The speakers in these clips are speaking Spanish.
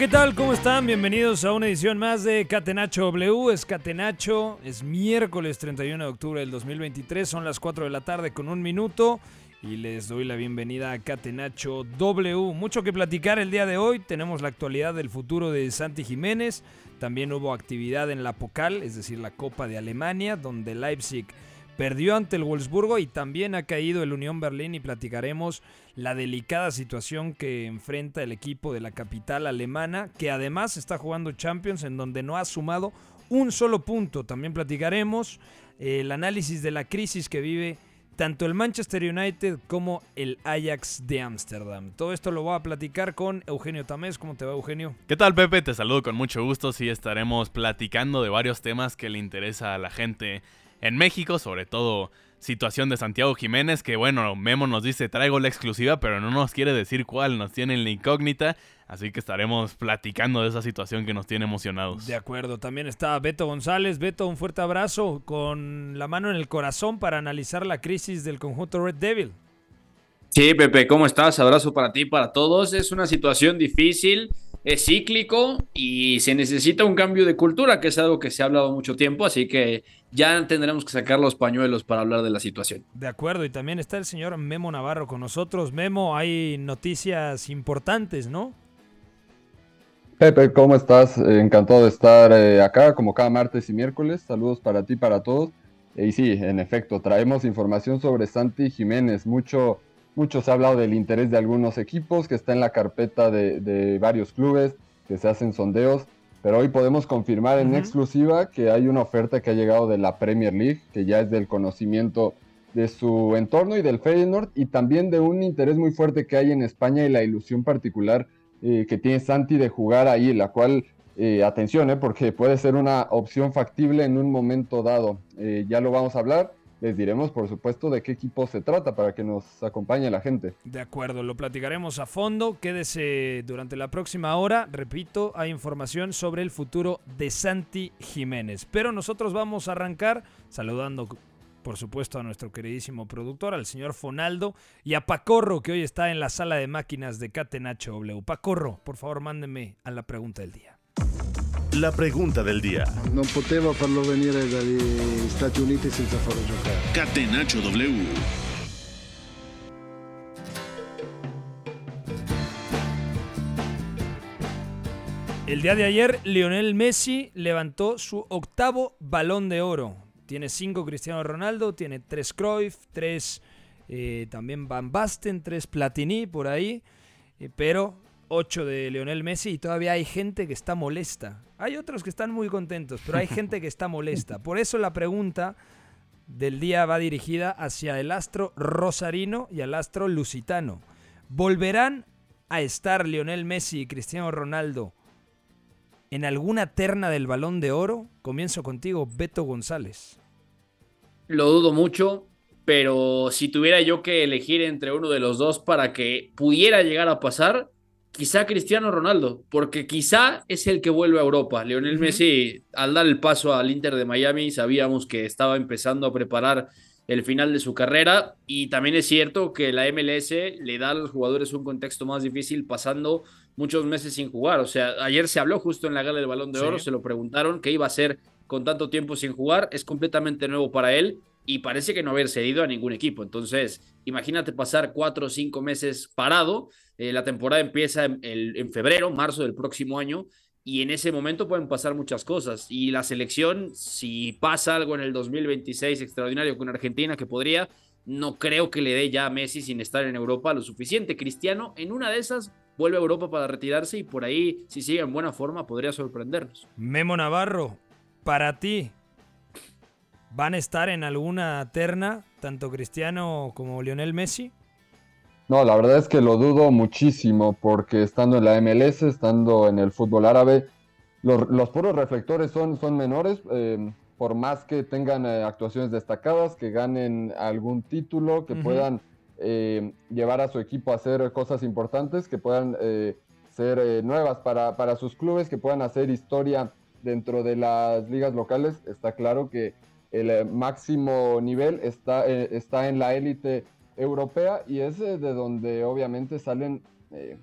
¿Qué tal? ¿Cómo están? Bienvenidos a una edición más de Catenacho W. Es Catenacho, es miércoles 31 de octubre del 2023, son las 4 de la tarde con un minuto y les doy la bienvenida a Catenacho W. Mucho que platicar el día de hoy, tenemos la actualidad del futuro de Santi Jiménez, también hubo actividad en la Pocal, es decir, la Copa de Alemania, donde Leipzig perdió ante el Wolfsburgo y también ha caído el Unión Berlín y platicaremos la delicada situación que enfrenta el equipo de la capital alemana, que además está jugando Champions en donde no ha sumado un solo punto. También platicaremos el análisis de la crisis que vive tanto el Manchester United como el Ajax de Ámsterdam. Todo esto lo voy a platicar con Eugenio Tamés. ¿Cómo te va, Eugenio? ¿Qué tal, Pepe? Te saludo con mucho gusto. Sí, estaremos platicando de varios temas que le interesa a la gente en México, sobre todo situación de Santiago Jiménez, que bueno, Memo nos dice traigo la exclusiva, pero no nos quiere decir cuál, nos tiene en la incógnita, así que estaremos platicando de esa situación que nos tiene emocionados. De acuerdo, también está Beto González. Beto, un fuerte abrazo con la mano en el corazón para analizar la crisis del conjunto Red Devil. Sí, Pepe, ¿cómo estás? Abrazo para ti, para todos. Es una situación difícil es cíclico y se necesita un cambio de cultura, que es algo que se ha hablado mucho tiempo, así que ya tendremos que sacar los pañuelos para hablar de la situación. De acuerdo, y también está el señor Memo Navarro con nosotros. Memo, hay noticias importantes, ¿no? Pepe, ¿cómo estás? Encantado de estar eh, acá como cada martes y miércoles. Saludos para ti, para todos. Y sí, en efecto, traemos información sobre Santi Jiménez, mucho mucho se ha hablado del interés de algunos equipos, que está en la carpeta de, varios clubes, que se hacen sondeos, pero hoy podemos confirmar en exclusiva que hay una oferta que ha llegado de la Premier League, que ya es del conocimiento de su entorno y del Feyenoord, y también de un interés muy fuerte que hay en España y la ilusión particular eh, que tiene Santi de jugar ahí, la cual, eh, atención, eh, porque puede ser una opción factible en un momento dado. ya lo vamos a hablar les diremos, por supuesto, de qué equipo se trata para que nos acompañe la gente. De acuerdo, lo platicaremos a fondo. Quédese durante la próxima hora. Repito, hay información sobre el futuro de Santi Jiménez. Pero nosotros vamos a arrancar saludando por supuesto, a nuestro queridísimo productor, al señor Fonaldo, y a Pacorro, que hoy está en la sala de máquinas de Catenacho W. Pacorro, por favor, mándeme a la pregunta del día. La pregunta del día. Non poteva farlo venire dagli Stati Uniti senza farlo giocare. Catenaccio W. El día de ayer, Lionel Messi levantó su octavo balón de oro. Tiene cinco Cristiano Ronaldo, tiene tres Cruyff, tres eh, también Van Basten, tres Platini por ahí. Eh, pero 8 de Leonel Messi y todavía hay gente que está molesta. Hay otros que están muy contentos, pero hay gente que está molesta. Por eso la pregunta del día va dirigida hacia el astro rosarino y al astro lusitano. ¿Volverán a estar Leonel Messi y Cristiano Ronaldo en alguna terna del balón de oro? Comienzo contigo, Beto González. Lo dudo mucho, pero si tuviera yo que elegir entre uno de los dos para que pudiera llegar a pasar, quizá Cristiano Ronaldo, porque quizá es el que vuelve a Europa. Lionel Messi, al dar el paso al Inter de Miami, sabíamos que estaba empezando a preparar el final de su carrera y también es cierto que la MLS le da a los jugadores un contexto más difícil pasando muchos meses sin jugar. O sea, ayer se habló justo en la gala del Balón de Oro, se lo preguntaron qué iba a hacer con tanto tiempo sin jugar. Es completamente nuevo para él y parece que no haber cedido a ningún equipo. Entonces, imagínate pasar cuatro o cinco meses parado. Eh, la temporada empieza en, en febrero, marzo del próximo año y en ese momento pueden pasar muchas cosas. Y la selección, si pasa algo en el 2026 extraordinario con Argentina, que podría, no creo que le dé ya a Messi sin estar en Europa lo suficiente. Cristiano, en una de esas, vuelve a Europa para retirarse y por ahí, si sigue en buena forma, podría sorprendernos. Memo Navarro, para ti, ¿van a estar en alguna terna tanto Cristiano como Lionel Messi? No, la verdad es que lo dudo muchísimo porque estando en la MLS, estando en el fútbol árabe, los, puros reflectores son, son menores. Eh, por más que tengan eh, actuaciones destacadas, que ganen algún título, que puedan eh, llevar a su equipo a hacer cosas importantes, que puedan eh, ser nuevas para, para, sus clubes, que puedan hacer historia dentro de las ligas locales. Está claro que el máximo nivel está, está en la élite europea y es de donde obviamente salen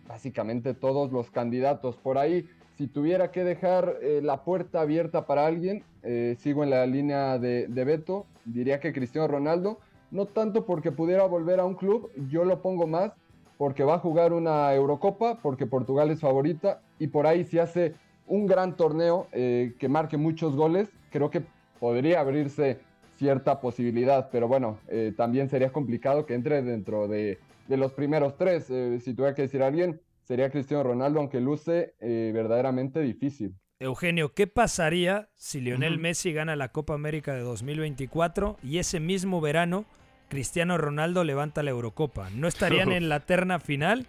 básicamente todos los candidatos. Por ahí si tuviera que dejar eh, la puerta abierta para alguien, eh, sigo en la línea de, Beto, diría que Cristiano Ronaldo, no tanto porque pudiera volver a un club, yo lo pongo más porque va a jugar una Eurocopa, porque Portugal es favorita y por ahí si hace un gran torneo eh, que marque muchos goles, creo que podría abrirse cierta posibilidad, pero bueno, también sería complicado que entre dentro de, de los primeros tres, si tuviera que decir a alguien, sería Cristiano Ronaldo, aunque luce eh, verdaderamente difícil. Eugenio, ¿qué pasaría si Lionel Messi gana la Copa América de 2024 y ese mismo verano Cristiano Ronaldo levanta la Eurocopa? ¿No estarían en la terna final?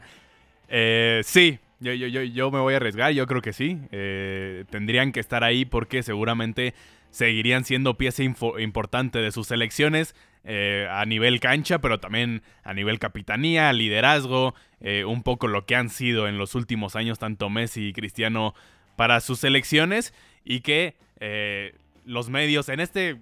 Eh, sí, yo, yo, yo, yo, me voy a arriesgar, yo creo que sí. Eh, tendrían que estar ahí porque seguramente seguirían siendo pieza importante de sus selecciones. Eh, a nivel cancha, pero también a nivel capitanía, liderazgo, eh, un poco lo que han sido en los últimos años tanto Messi y Cristiano para sus selecciones y que eh, los medios en este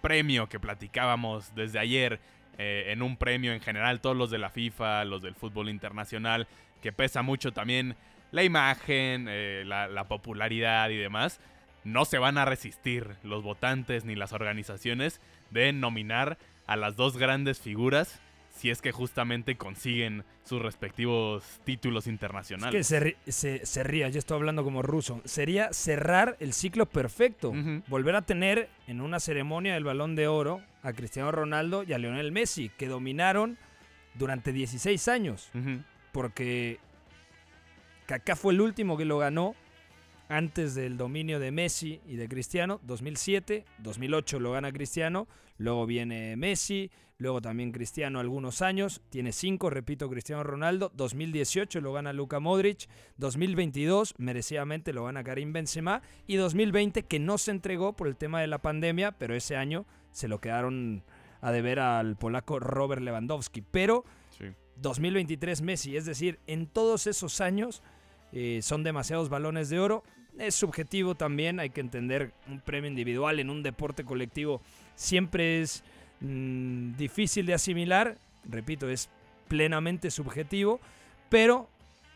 premio que platicábamos desde ayer, en un premio en general, todos los de la FIFA, los del fútbol internacional, que pesa mucho también la imagen, la popularidad y demás, no se van a resistir los votantes ni las organizaciones de nominar a las dos grandes figuras si es que justamente consiguen sus respectivos títulos internacionales. Es que se, se, ría, yo estoy hablando como ruso. Sería cerrar el ciclo perfecto. Volver a tener en una ceremonia del balón de oro a Cristiano Ronaldo y a Lionel Messi, que dominaron durante 16 años. Porque Kaká fue el último que lo ganó antes del dominio de Messi y de Cristiano, 2007, 2008 lo gana Cristiano, luego viene Messi, luego también Cristiano algunos años, tiene cinco, repito, Cristiano Ronaldo, 2018 lo gana Luka Modric, 2022 merecidamente lo gana Karim Benzema y 2020 que no se entregó por el tema de la pandemia, pero ese año se lo quedaron a deber al polaco Robert Lewandowski, pero 2023 Messi, es decir, en todos esos años eh, son demasiados balones de oro. Es subjetivo también, hay que entender un premio individual en un deporte colectivo siempre es mm, difícil de asimilar, repito, es plenamente subjetivo, pero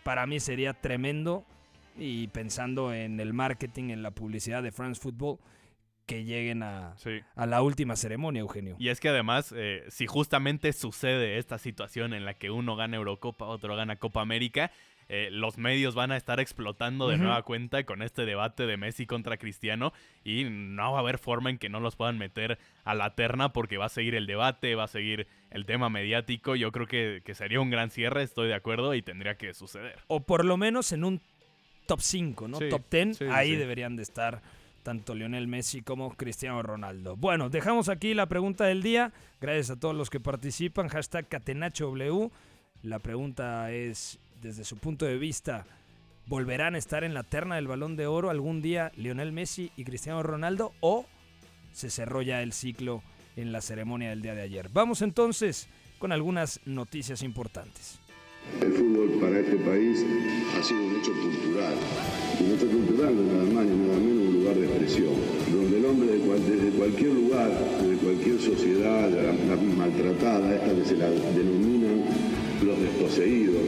para mí sería tremendo y pensando en el marketing, en la publicidad de France Football, que lleguen a, a, la última ceremonia, Eugenio. Y es que además, eh, si justamente sucede esta situación en la que uno gana Eurocopa, otro gana Copa América, eh, los medios van a estar explotando de nueva cuenta con este debate de Messi contra Cristiano y no va a haber forma en que no los puedan meter a la terna porque va a seguir el debate, va a seguir el tema mediático. Yo creo que, sería un gran cierre, estoy de acuerdo y tendría que suceder. O por lo menos en un top 5, ¿no? top 10, ahí deberían de estar tanto Lionel Messi como Cristiano Ronaldo. Bueno, dejamos aquí la pregunta del día. Gracias a todos los que participan. Hashtag CatenachoW. La pregunta es, desde su punto de vista, volverán a estar en la terna del balón de oro algún día Lionel Messi y Cristiano Ronaldo o se cerró ya el ciclo en la ceremonia del día de ayer. Vamos entonces con algunas noticias importantes. El fútbol para este país ha sido un hecho cultural. Y un hecho cultural nada más ni nada menos un lugar de expresión, donde el hombre desde cualquier lugar, de cualquier sociedad maltratada, esta que se la denominan los desposeídos,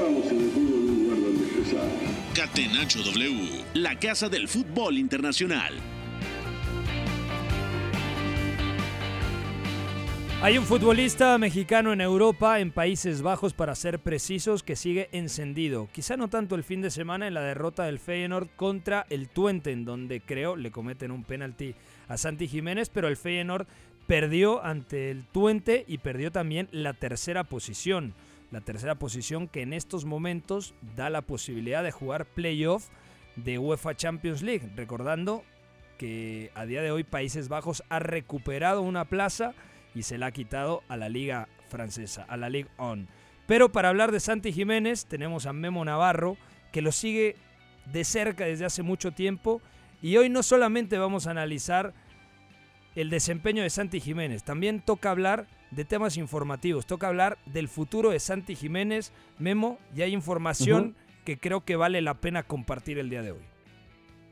encontrábamos en el fútbol un lugar donde expresar. Catenacho W, la casa del fútbol internacional. Hay un futbolista mexicano en Europa, en Países Bajos para ser precisos, que sigue encendido. Quizá no tanto el fin de semana en la derrota del Feyenoord contra el Twente, en donde creo le cometen un penalti a Santi Jiménez, pero el Feyenoord perdió ante el Twente y perdió también la tercera posición. La tercera posición que en estos momentos da la posibilidad de jugar playoff de UEFA Champions League. Recordando que a día de hoy Países Bajos ha recuperado una plaza y se la ha quitado a la liga francesa, a la Ligue 1. Pero para hablar de Santi Jiménez tenemos a Memo Navarro, que lo sigue de cerca desde hace mucho tiempo. Y hoy no solamente vamos a analizar el desempeño de Santi Jiménez, también toca hablar de temas informativos, toca hablar del futuro de Santi Jiménez. Memo, y hay información que creo que vale la pena compartir el día de hoy.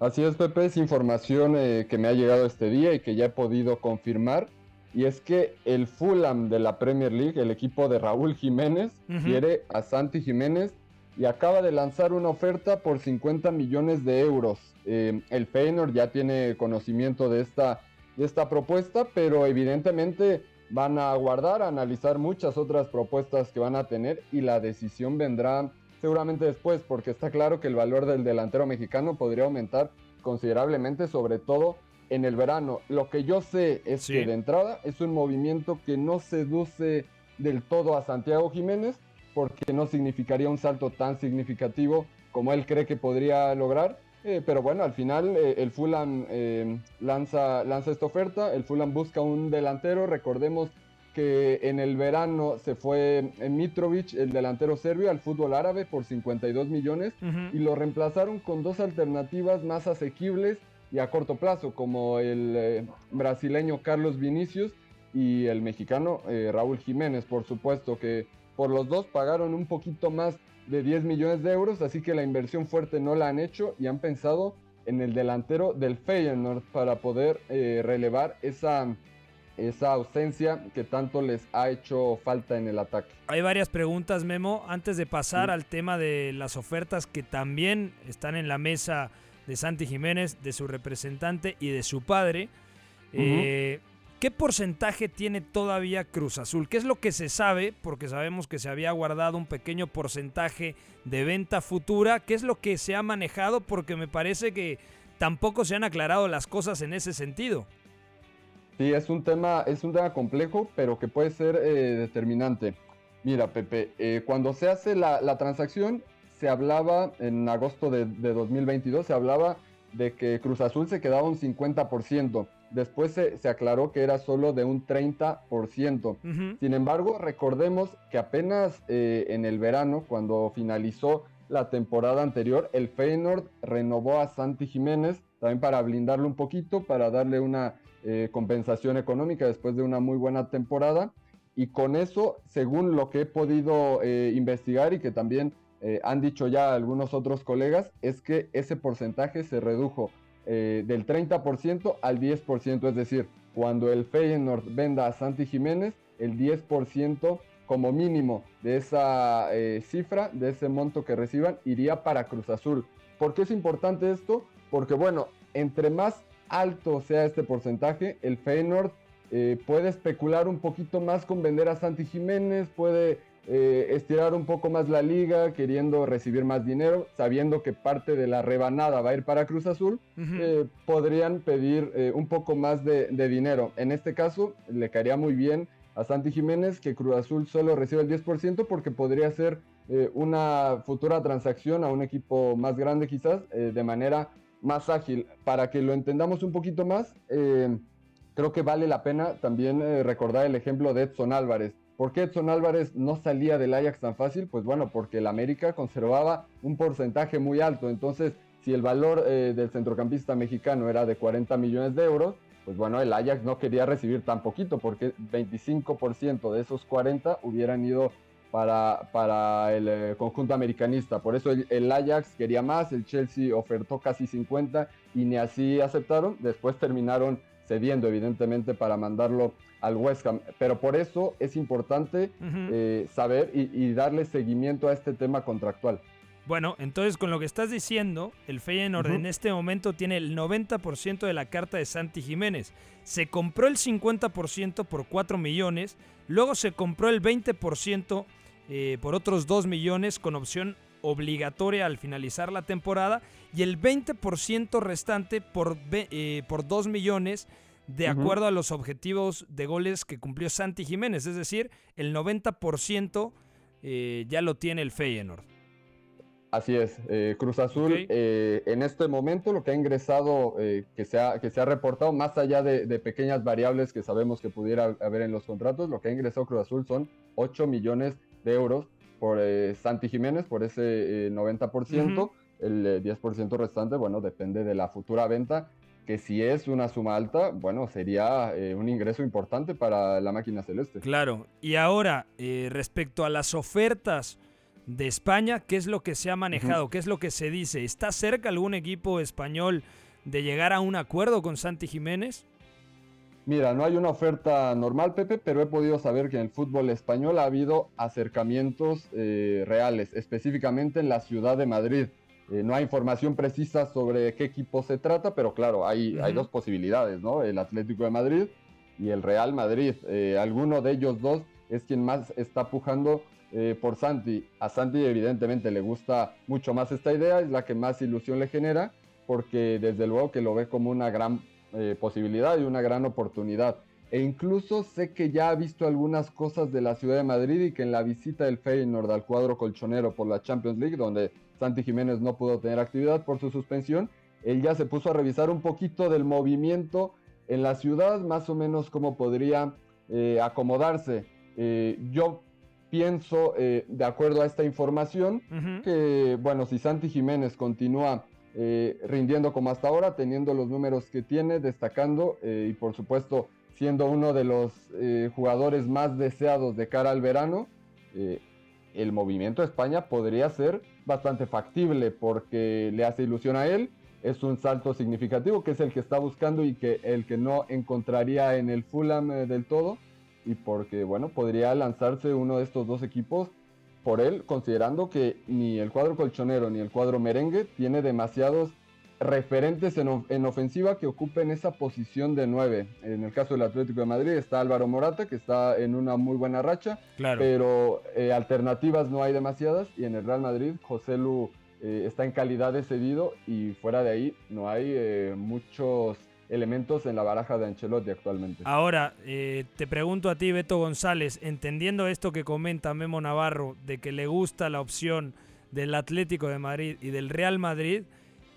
Así es, Pepe, es información eh, que me ha llegado este día y que ya he podido confirmar y es que el Fulham de la Premier League, el equipo de Raúl Jiménez, quiere a Santi Jiménez y acaba de lanzar una oferta por 50 millones de euros. Eh, el Feyenoord ya tiene conocimiento de esta, de esta propuesta, pero evidentemente van a aguardar, a analizar muchas otras propuestas que van a tener y la decisión vendrá seguramente después, porque está claro que el valor del delantero mexicano podría aumentar considerablemente, sobre todo en el verano. Lo que yo sé es que de entrada es un movimiento que no seduce del todo a Santiago Jiménez porque no significaría un salto tan significativo como él cree que podría lograr. Eh, pero bueno, al final eh, el Fulham eh, lanza, lanza esta oferta, el Fulham busca un delantero, recordemos que en el verano se fue Mitrovic, el delantero serbio, al fútbol árabe por 52 millones y lo reemplazaron con dos alternativas más asequibles y a corto plazo, como el brasileño Carlos Vinicius y el mexicano Raúl Jiménez, por supuesto que por los dos pagaron un poquito más de 10 millones de euros, así que la inversión fuerte no la han hecho y han pensado en el delantero del Feyenoord para poder eh, relevar esa, esa ausencia que tanto les ha hecho falta en el ataque. Hay varias preguntas, Memo, antes de pasar al tema de las ofertas que también están en la mesa de Santi Jiménez, de su representante y de su padre. Eh, ¿Qué porcentaje tiene todavía Cruz Azul? ¿Qué es lo que se sabe? Porque sabemos que se había guardado un pequeño porcentaje de venta futura. ¿Qué es lo que se ha manejado? Porque me parece que tampoco se han aclarado las cosas en ese sentido. Sí, es un tema, es un tema complejo, pero que puede ser eh, determinante. Mira, Pepe, eh, cuando se hace la, transacción, se hablaba en agosto de, 2022, se hablaba de que Cruz Azul se quedaba un 50%. Después se, aclaró que era solo de un 30%. Sin embargo, recordemos que apenas eh, en el verano, cuando finalizó la temporada anterior, el Feyenoord renovó a Santi Jiménez, también para blindarlo un poquito, para darle una eh, compensación económica después de una muy buena temporada. Y con eso, según lo que he podido eh, investigar y que también han dicho ya algunos otros colegas, es que ese porcentaje se redujo eh, del 30% al 10%, es decir, cuando el Feyenoord venda a Santi Jiménez, el 10% como mínimo de esa eh, cifra, de ese monto que reciban, iría para Cruz Azul. ¿Por qué es importante esto? Porque bueno, entre más alto sea este porcentaje, el Feyenoord puede especular un poquito más con vender a Santi Jiménez, puede eh, estirar un poco más la liga, queriendo recibir más dinero, sabiendo que parte de la rebanada va a ir para Cruz Azul, eh, podrían pedir eh, un poco más de, dinero. En este caso, le caería muy bien a Santi Jiménez que Cruz Azul solo reciba el 10% porque podría ser una futura transacción a un equipo más grande quizás de manera más ágil. Para que lo entendamos un poquito más, creo que vale la pena también recordar el ejemplo de Edson Álvarez. ¿Por qué Edson Álvarez no salía del Ajax tan fácil? Pues bueno, porque el América conservaba un porcentaje muy alto. Entonces, si el valor eh, del centrocampista mexicano era de 40 millones de euros, pues bueno, el Ajax no quería recibir tan poquito, porque 25% de esos 40 hubieran ido para, para el eh, conjunto americanista. Por eso el, Ajax quería más, el Chelsea ofertó casi 50 y ni así aceptaron. Después terminaron cediendo evidentemente para mandarlo al West Ham. Pero por eso es importante eh, saber y, darle seguimiento a este tema contractual. Bueno, entonces con lo que estás diciendo, el Feyenoord en este momento tiene el 90% de la carta de Santi Jiménez. Se compró el 50% por 4 millones, luego se compró el 20% eh, por otros 2 millones con opción obligatoria al finalizar la temporada y el 20% restante por, eh, por 2 millones de acuerdo a los objetivos de goles que cumplió Santi Jiménez. Es decir, el 90% eh, ya lo tiene el Feyenoord. Así es, eh, Cruz Azul eh, en este momento lo que ha ingresado, eh, que, se ha, que se ha reportado, más allá de, pequeñas variables que sabemos que pudiera haber en los contratos, lo que ha ingresado Cruz Azul son 8 millones de euros por Santi Jiménez, por ese 90%, el 10% restante, bueno, depende de la futura venta, que si es una suma alta, bueno, sería un ingreso importante para la máquina celeste. Claro, y ahora, respecto a las ofertas, de España, ¿qué es lo que se ha manejado? ¿Qué es lo que se dice? ¿Está cerca algún equipo español de llegar a un acuerdo con Santi Jiménez? Mira, no hay una oferta normal, Pepe, pero he podido saber que en el fútbol español ha habido acercamientos eh, reales, específicamente en la ciudad de Madrid. Eh, no hay información precisa sobre qué equipo se trata, pero claro, hay, hay dos posibilidades, ¿no? El Atlético de Madrid y el Real Madrid. Eh, alguno de ellos dos es quien más está pujando eh, por Santi. A Santi evidentemente le gusta mucho más esta idea, es la que más ilusión le genera, porque desde luego que lo ve como una gran eh, posibilidad y una gran oportunidad. E incluso sé que ya ha visto algunas cosas de la ciudad de Madrid y que en la visita del Feyenoord al cuadro colchonero por la Champions League, donde Santi Jiménez no pudo tener actividad por su suspensión, él ya se puso a revisar un poquito del movimiento en la ciudad, más o menos cómo podría eh, acomodarse. yo pienso, eh, de acuerdo a esta información, que, bueno, si Santi Jiménez continúa eh, rindiendo como hasta ahora, teniendo los números que tiene, destacando eh, y por supuesto siendo uno de los jugadores más deseados de cara al verano, el movimiento de España podría ser bastante factible porque le hace ilusión a él. Es un salto significativo que es el que está buscando y que el que no encontraría en el Fulham del todo y porque, bueno, podría lanzarse uno de estos dos equipos por él, considerando que ni el cuadro colchonero ni el cuadro merengue tiene demasiados referentes en, ofensiva que ocupen esa posición de 9. En el caso del Atlético de Madrid está Álvaro Morata, que está en una muy buena racha, pero eh, alternativas no hay demasiadas. Y en el Real Madrid, José Lu eh, está en calidad de cedido y fuera de ahí no hay eh, muchos elementos en la baraja de Ancelotti actualmente. Ahora, eh, te pregunto a ti, Beto González, entendiendo esto que comenta Memo Navarro, de que le gusta la opción del Atlético de Madrid y del Real Madrid,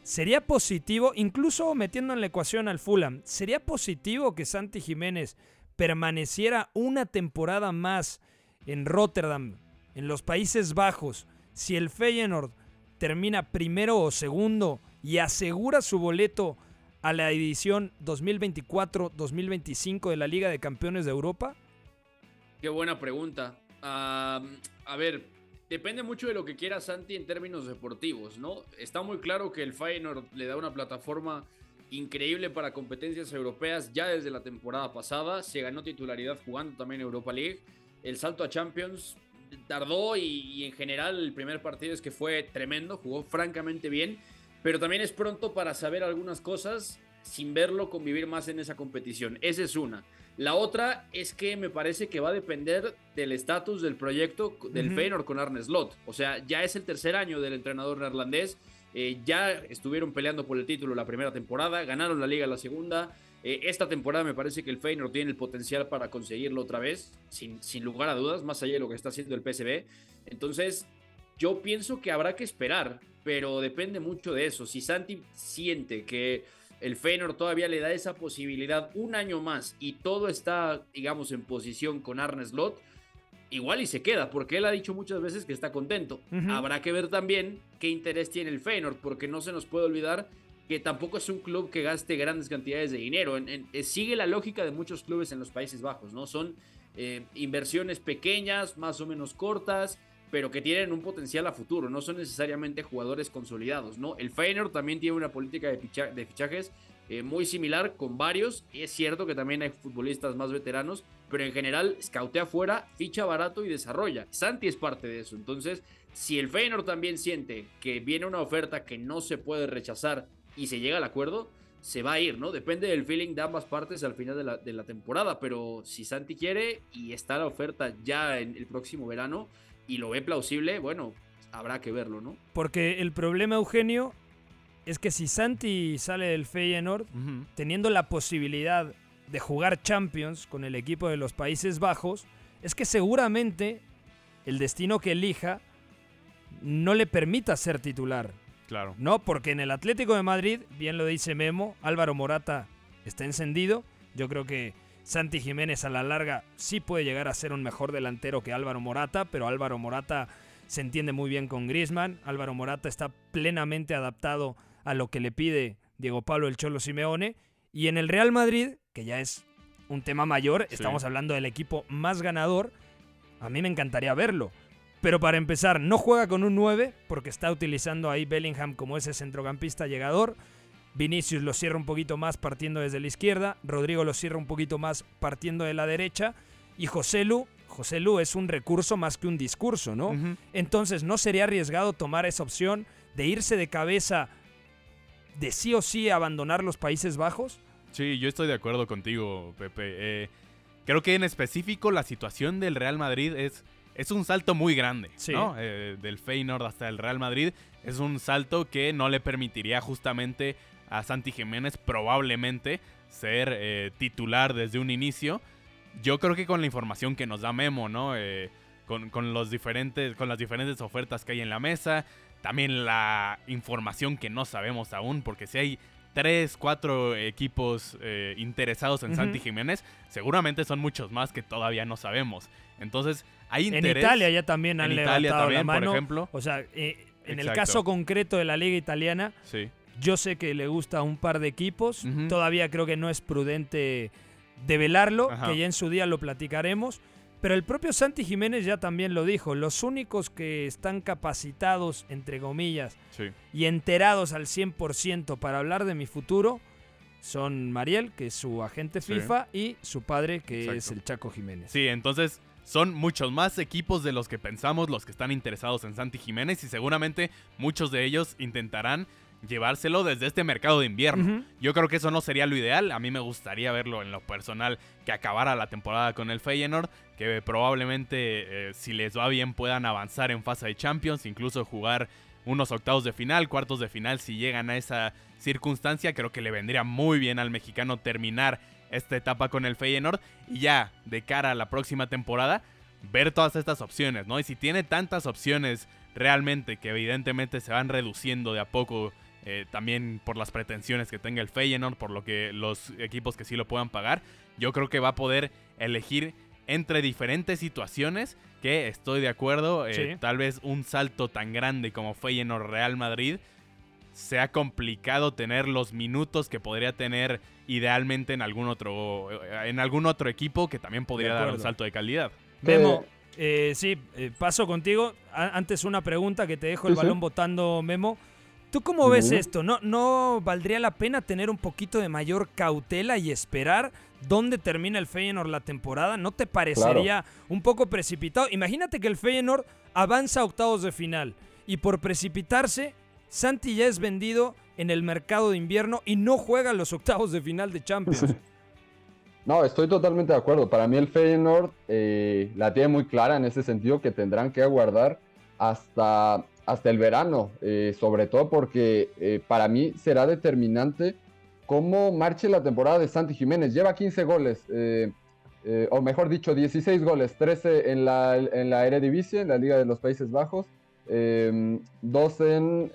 ¿sería positivo, incluso metiendo en la ecuación al Fulham, ¿sería positivo que Santi Jiménez permaneciera una temporada más en Rotterdam, en los Países Bajos, si el Feyenoord termina primero o segundo y asegura su boleto a la edición 2024-2025 de la Liga de Campeones de Europa? Qué buena pregunta. a ver, depende mucho de lo que quiera Santi en términos deportivos, ¿no? Está muy claro que el Feyenoord le da una plataforma increíble para competencias europeas ya desde la temporada pasada. Se ganó titularidad jugando también Europa League. El salto a Champions tardó y, y en general el primer partido es que fue tremendo, jugó francamente bien pero también es pronto para saber algunas cosas sin verlo convivir más en esa competición. Esa es una. La otra es que me parece que va a depender del estatus del proyecto del Feyenoord con Arne Slot. O sea, ya es el tercer año del entrenador neerlandés. Eh, ya estuvieron peleando por el título la primera temporada, ganaron la liga la segunda. Eh, esta temporada me parece que el Feyenoord tiene el potencial para conseguirlo otra vez, sin, sin lugar a dudas, más allá de lo que está haciendo el PSV. Entonces, yo pienso que habrá que esperar, pero depende mucho de eso. Si Santi siente que el Feyenoord todavía le da esa posibilidad un año más y todo está, digamos, en posición con Arne Slot, igual y se queda, porque él ha dicho muchas veces que está contento. Habrá que ver también qué interés tiene el Feyenoord, porque no se nos puede olvidar que tampoco es un club que gaste grandes cantidades de dinero. Eh, sigue la lógica de muchos clubes en los Países Bajos, ¿no? Son eh, inversiones pequeñas, más o menos cortas, pero que tienen un potencial a futuro, no son necesariamente jugadores consolidados, ¿no? El Feyenoord también tiene una política de, fichajes eh, muy similar con varios. Es cierto que también hay futbolistas más veteranos, pero en general scoutea afuera, ficha barato y desarrolla. Santi es parte de eso. Entonces, si el Feyenoord también siente que viene una oferta que no se puede rechazar y se llega al acuerdo, se va a ir, ¿no? Depende del feeling de ambas partes al final de la temporada, pero si Santi quiere y está la oferta ya en el próximo verano y lo ve plausible, bueno, habrá que verlo, ¿no? Porque el problema, Eugenio, es que si Santi sale del Feyenoord, teniendo la posibilidad de jugar Champions con el equipo de los Países Bajos, es que seguramente el destino que elija no le permita ser titular. Claro. No, porque en el Atlético de Madrid, bien lo dice Memo, Álvaro Morata está encendido. Yo creo que Santi Jiménez a la larga sí puede llegar a ser un mejor delantero que Álvaro Morata, pero Álvaro Morata se entiende muy bien con Griezmann. Álvaro Morata está plenamente adaptado a lo que le pide Diego Pablo el Cholo Simeone. Y en el Real Madrid, que ya es un tema mayor, Sí. estamos hablando del equipo más ganador, a mí me encantaría verlo. Pero para empezar, no juega con un 9 porque está utilizando ahí Bellingham como ese centrocampista llegador. Vinicius lo cierra un poquito más partiendo desde la izquierda. Rodrigo lo cierra un poquito más partiendo de la derecha. Y José Lu, José Lu es un recurso más que un discurso, ¿no? Entonces, ¿no sería arriesgado tomar esa opción de irse de cabeza de sí o sí abandonar los Países Bajos? Sí, yo estoy de acuerdo contigo, Pepe. Eh, creo que en específico la situación del Real Madrid es, es un salto muy grande, Sí. ¿no? Eh, del Feyenoord hasta el Real Madrid es un salto que no le permitiría justamente a Santi Jiménez probablemente ser eh, titular desde un inicio. Yo creo que con la información que nos da Memo, ¿no? Eh, con, con los diferentes, con las diferentes ofertas que hay en la mesa, también la información que no sabemos aún, porque si hay tres, cuatro equipos eh, interesados en. Santi Jiménez, seguramente son muchos más que todavía no sabemos. Entonces, hay En interés. Italia ya también han En Italia levantado también, la por mano. ejemplo. O sea, eh, en el caso concreto de la liga italiana, Sí. Yo sé que le gusta un par de equipos. Todavía creo que no es prudente develarlo, Ajá. que ya en su día lo platicaremos. Pero el propio Santi Jiménez ya también lo dijo. Los únicos que están capacitados, entre comillas, Sí. y enterados al 100% para hablar de mi futuro son Mariel, que es su agente Sí. FIFA, y su padre, que Exacto. es el Chaco Jiménez. Sí, entonces son muchos más equipos de los que pensamos los que están interesados en Santi Jiménez y seguramente muchos de ellos intentarán llevárselo desde este mercado de invierno. Yo creo que eso no sería lo ideal. A mí me gustaría verlo en lo personal que acabara la temporada con el Feyenoord, que probablemente eh, si les va bien puedan avanzar en fase de Champions, incluso jugar unos octavos de final, cuartos de final si llegan a esa circunstancia. Creo que le vendría muy bien al mexicano terminar esta etapa con el Feyenoord y ya de cara a la próxima temporada ver todas estas opciones, ¿no? Y si tiene tantas opciones realmente que evidentemente se van reduciendo de a poco eh, también por las pretensiones que tenga el Feyenoord, por lo que los equipos que sí lo puedan pagar, yo creo que va a poder elegir entre diferentes situaciones que estoy de acuerdo, eh, Sí. tal vez un salto tan grande como Feyenoord Real Madrid sea complicado tener los minutos que podría tener idealmente en algún otro en algún otro equipo que también podría dar un salto de calidad. Memo, eh, sí, eh, paso contigo. A- antes una pregunta que te dejo el Sí, sí. balón votando, Memo. ¿Tú cómo ves esto? ¿No, ¿No valdría la pena tener un poquito de mayor cautela y esperar dónde termina el Feyenoord la temporada? ¿No te parecería un poco precipitado? Imagínate que el Feyenoord avanza a octavos de final y por precipitarse, Santi ya es vendido en el mercado de invierno y no juega los octavos de final de Champions. No, estoy totalmente de acuerdo. Para mí el Feyenoord eh, la tiene muy clara en ese sentido que tendrán que aguardar hasta, hasta el verano, eh, sobre todo porque eh, para mí será determinante cómo marche la temporada de Santi Jiménez. Lleva 15 goles, eh, o mejor dicho, 16 goles, 13 en la, en la Eredivisie, en la Liga de los Países Bajos, eh, dos en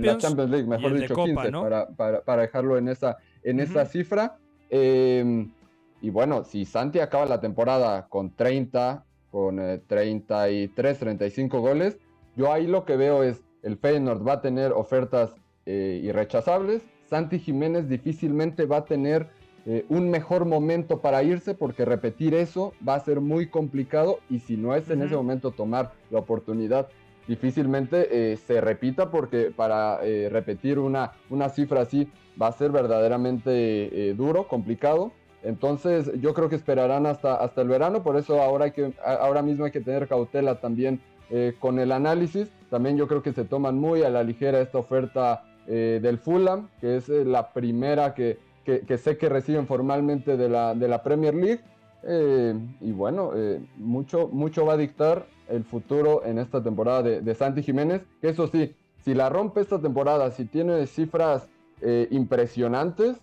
la Champions League, mejor dicho, Copa, 15, ¿no? para, para- para dejarlo en esa, en esa cifra. Eh, y bueno, si Santi acaba la temporada con 30, con eh, 33, 35 goles, yo ahí lo que veo es el Feyenoord va a tener ofertas eh, irrechazables. Santi Jiménez difícilmente va a tener eh, un mejor momento para irse porque repetir eso va a ser muy complicado y si no es en ese momento tomar la oportunidad, difícilmente eh, se repita porque para eh, repetir una, una cifra así va a ser verdaderamente duro, complicado. Entonces yo creo que esperarán hasta, hasta el verano, por eso ahora, hay que, ahora mismo hay que tener cautela también eh, con el análisis. También yo creo que se toman muy a la ligera esta oferta eh, del Fulham, que es eh, la primera que, que, sé que reciben formalmente de la, de la Premier League. y bueno, mucho, mucho va a dictar el futuro en esta temporada de, de Santi Jiménez, que eso sí, si la rompe esta temporada, si tiene cifras impresionantes,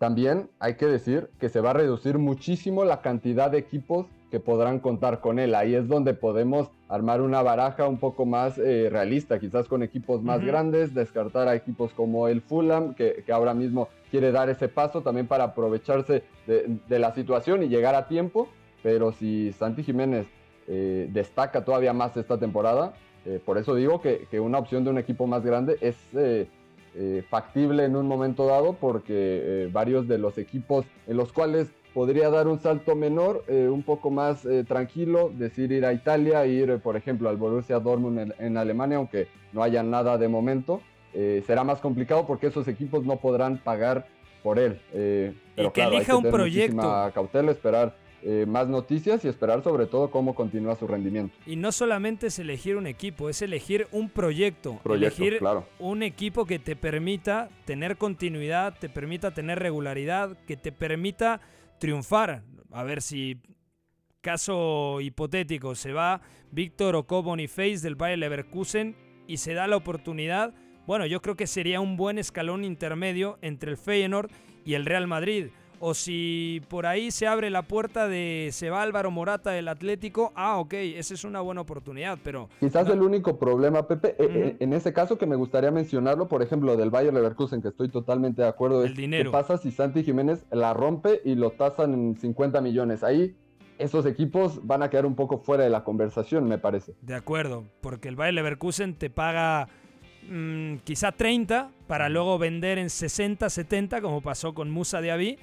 también hay que decir que se va a reducir muchísimo la cantidad de equipos que podrán contar con él. Ahí es donde podemos armar una baraja un poco más eh, realista, quizás con equipos más grandes, descartar a equipos como el Fulham, que, ahora mismo quiere dar ese paso también para aprovecharse de, la situación y llegar a tiempo. Pero si Santi Jiménez eh, destaca todavía más esta temporada, eh, por eso digo que, que, una opción de un equipo más grande es eh, factible en un momento dado porque eh, varios de los equipos en los cuales podría dar un salto menor, eh, un poco más tranquilo, decir ir a Italia, ir por ejemplo al Borussia Dortmund en, Alemania, aunque no haya nada de momento, será más complicado porque esos equipos no podrán pagar por él. pero y que elija un proyecto. Cautela, esperar eh, más noticias y esperar sobre todo cómo continúa su rendimiento. Y no solamente es elegir un equipo, es elegir un proyecto. elegir un equipo que te permita tener continuidad, te permita tener regularidad, que te permita triunfar. A ver si, caso hipotético, se va Víctor Oco Boniface del Bayer Leverkusen y se da la oportunidad. Bueno, yo creo que sería un buen escalón intermedio entre el Feyenoord y el Real Madrid o si por ahí se abre la puerta de Seba Álvaro Morata del Atlético, ah, ok, esa es una buena oportunidad, pero... Quizás el único problema, Pepe, eh, eh, en ese caso que me gustaría mencionarlo, por ejemplo, del Bayer Leverkusen, que estoy totalmente de acuerdo, el dinero. ¿qué pasa si Santi Jiménez la rompe y lo tasan en 50 millones? Ahí esos equipos van a quedar un poco fuera de la conversación, me parece. De acuerdo, porque el Bayer Leverkusen te paga mm, quizá 30 para luego vender en 60, 70, como pasó con Musa Diaby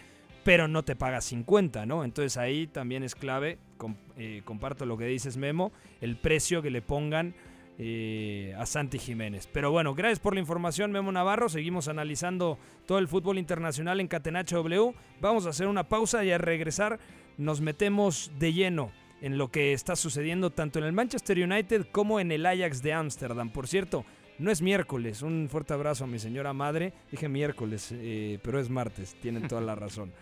pero no te paga 50, ¿no? Entonces ahí también es clave, eh, comparto lo que dices Memo, el precio que le pongan eh, a Santi Jiménez. Pero bueno, gracias por la información Memo Navarro, seguimos analizando todo el fútbol internacional en Catenacho W, vamos a hacer una pausa y a regresar nos metemos de lleno en lo que está sucediendo tanto en el Manchester United como en el Ajax de Ámsterdam. Por cierto, no es miércoles. Un fuerte abrazo a mi señora madre. Dije miércoles, eh, pero es martes. Tienen toda la razón.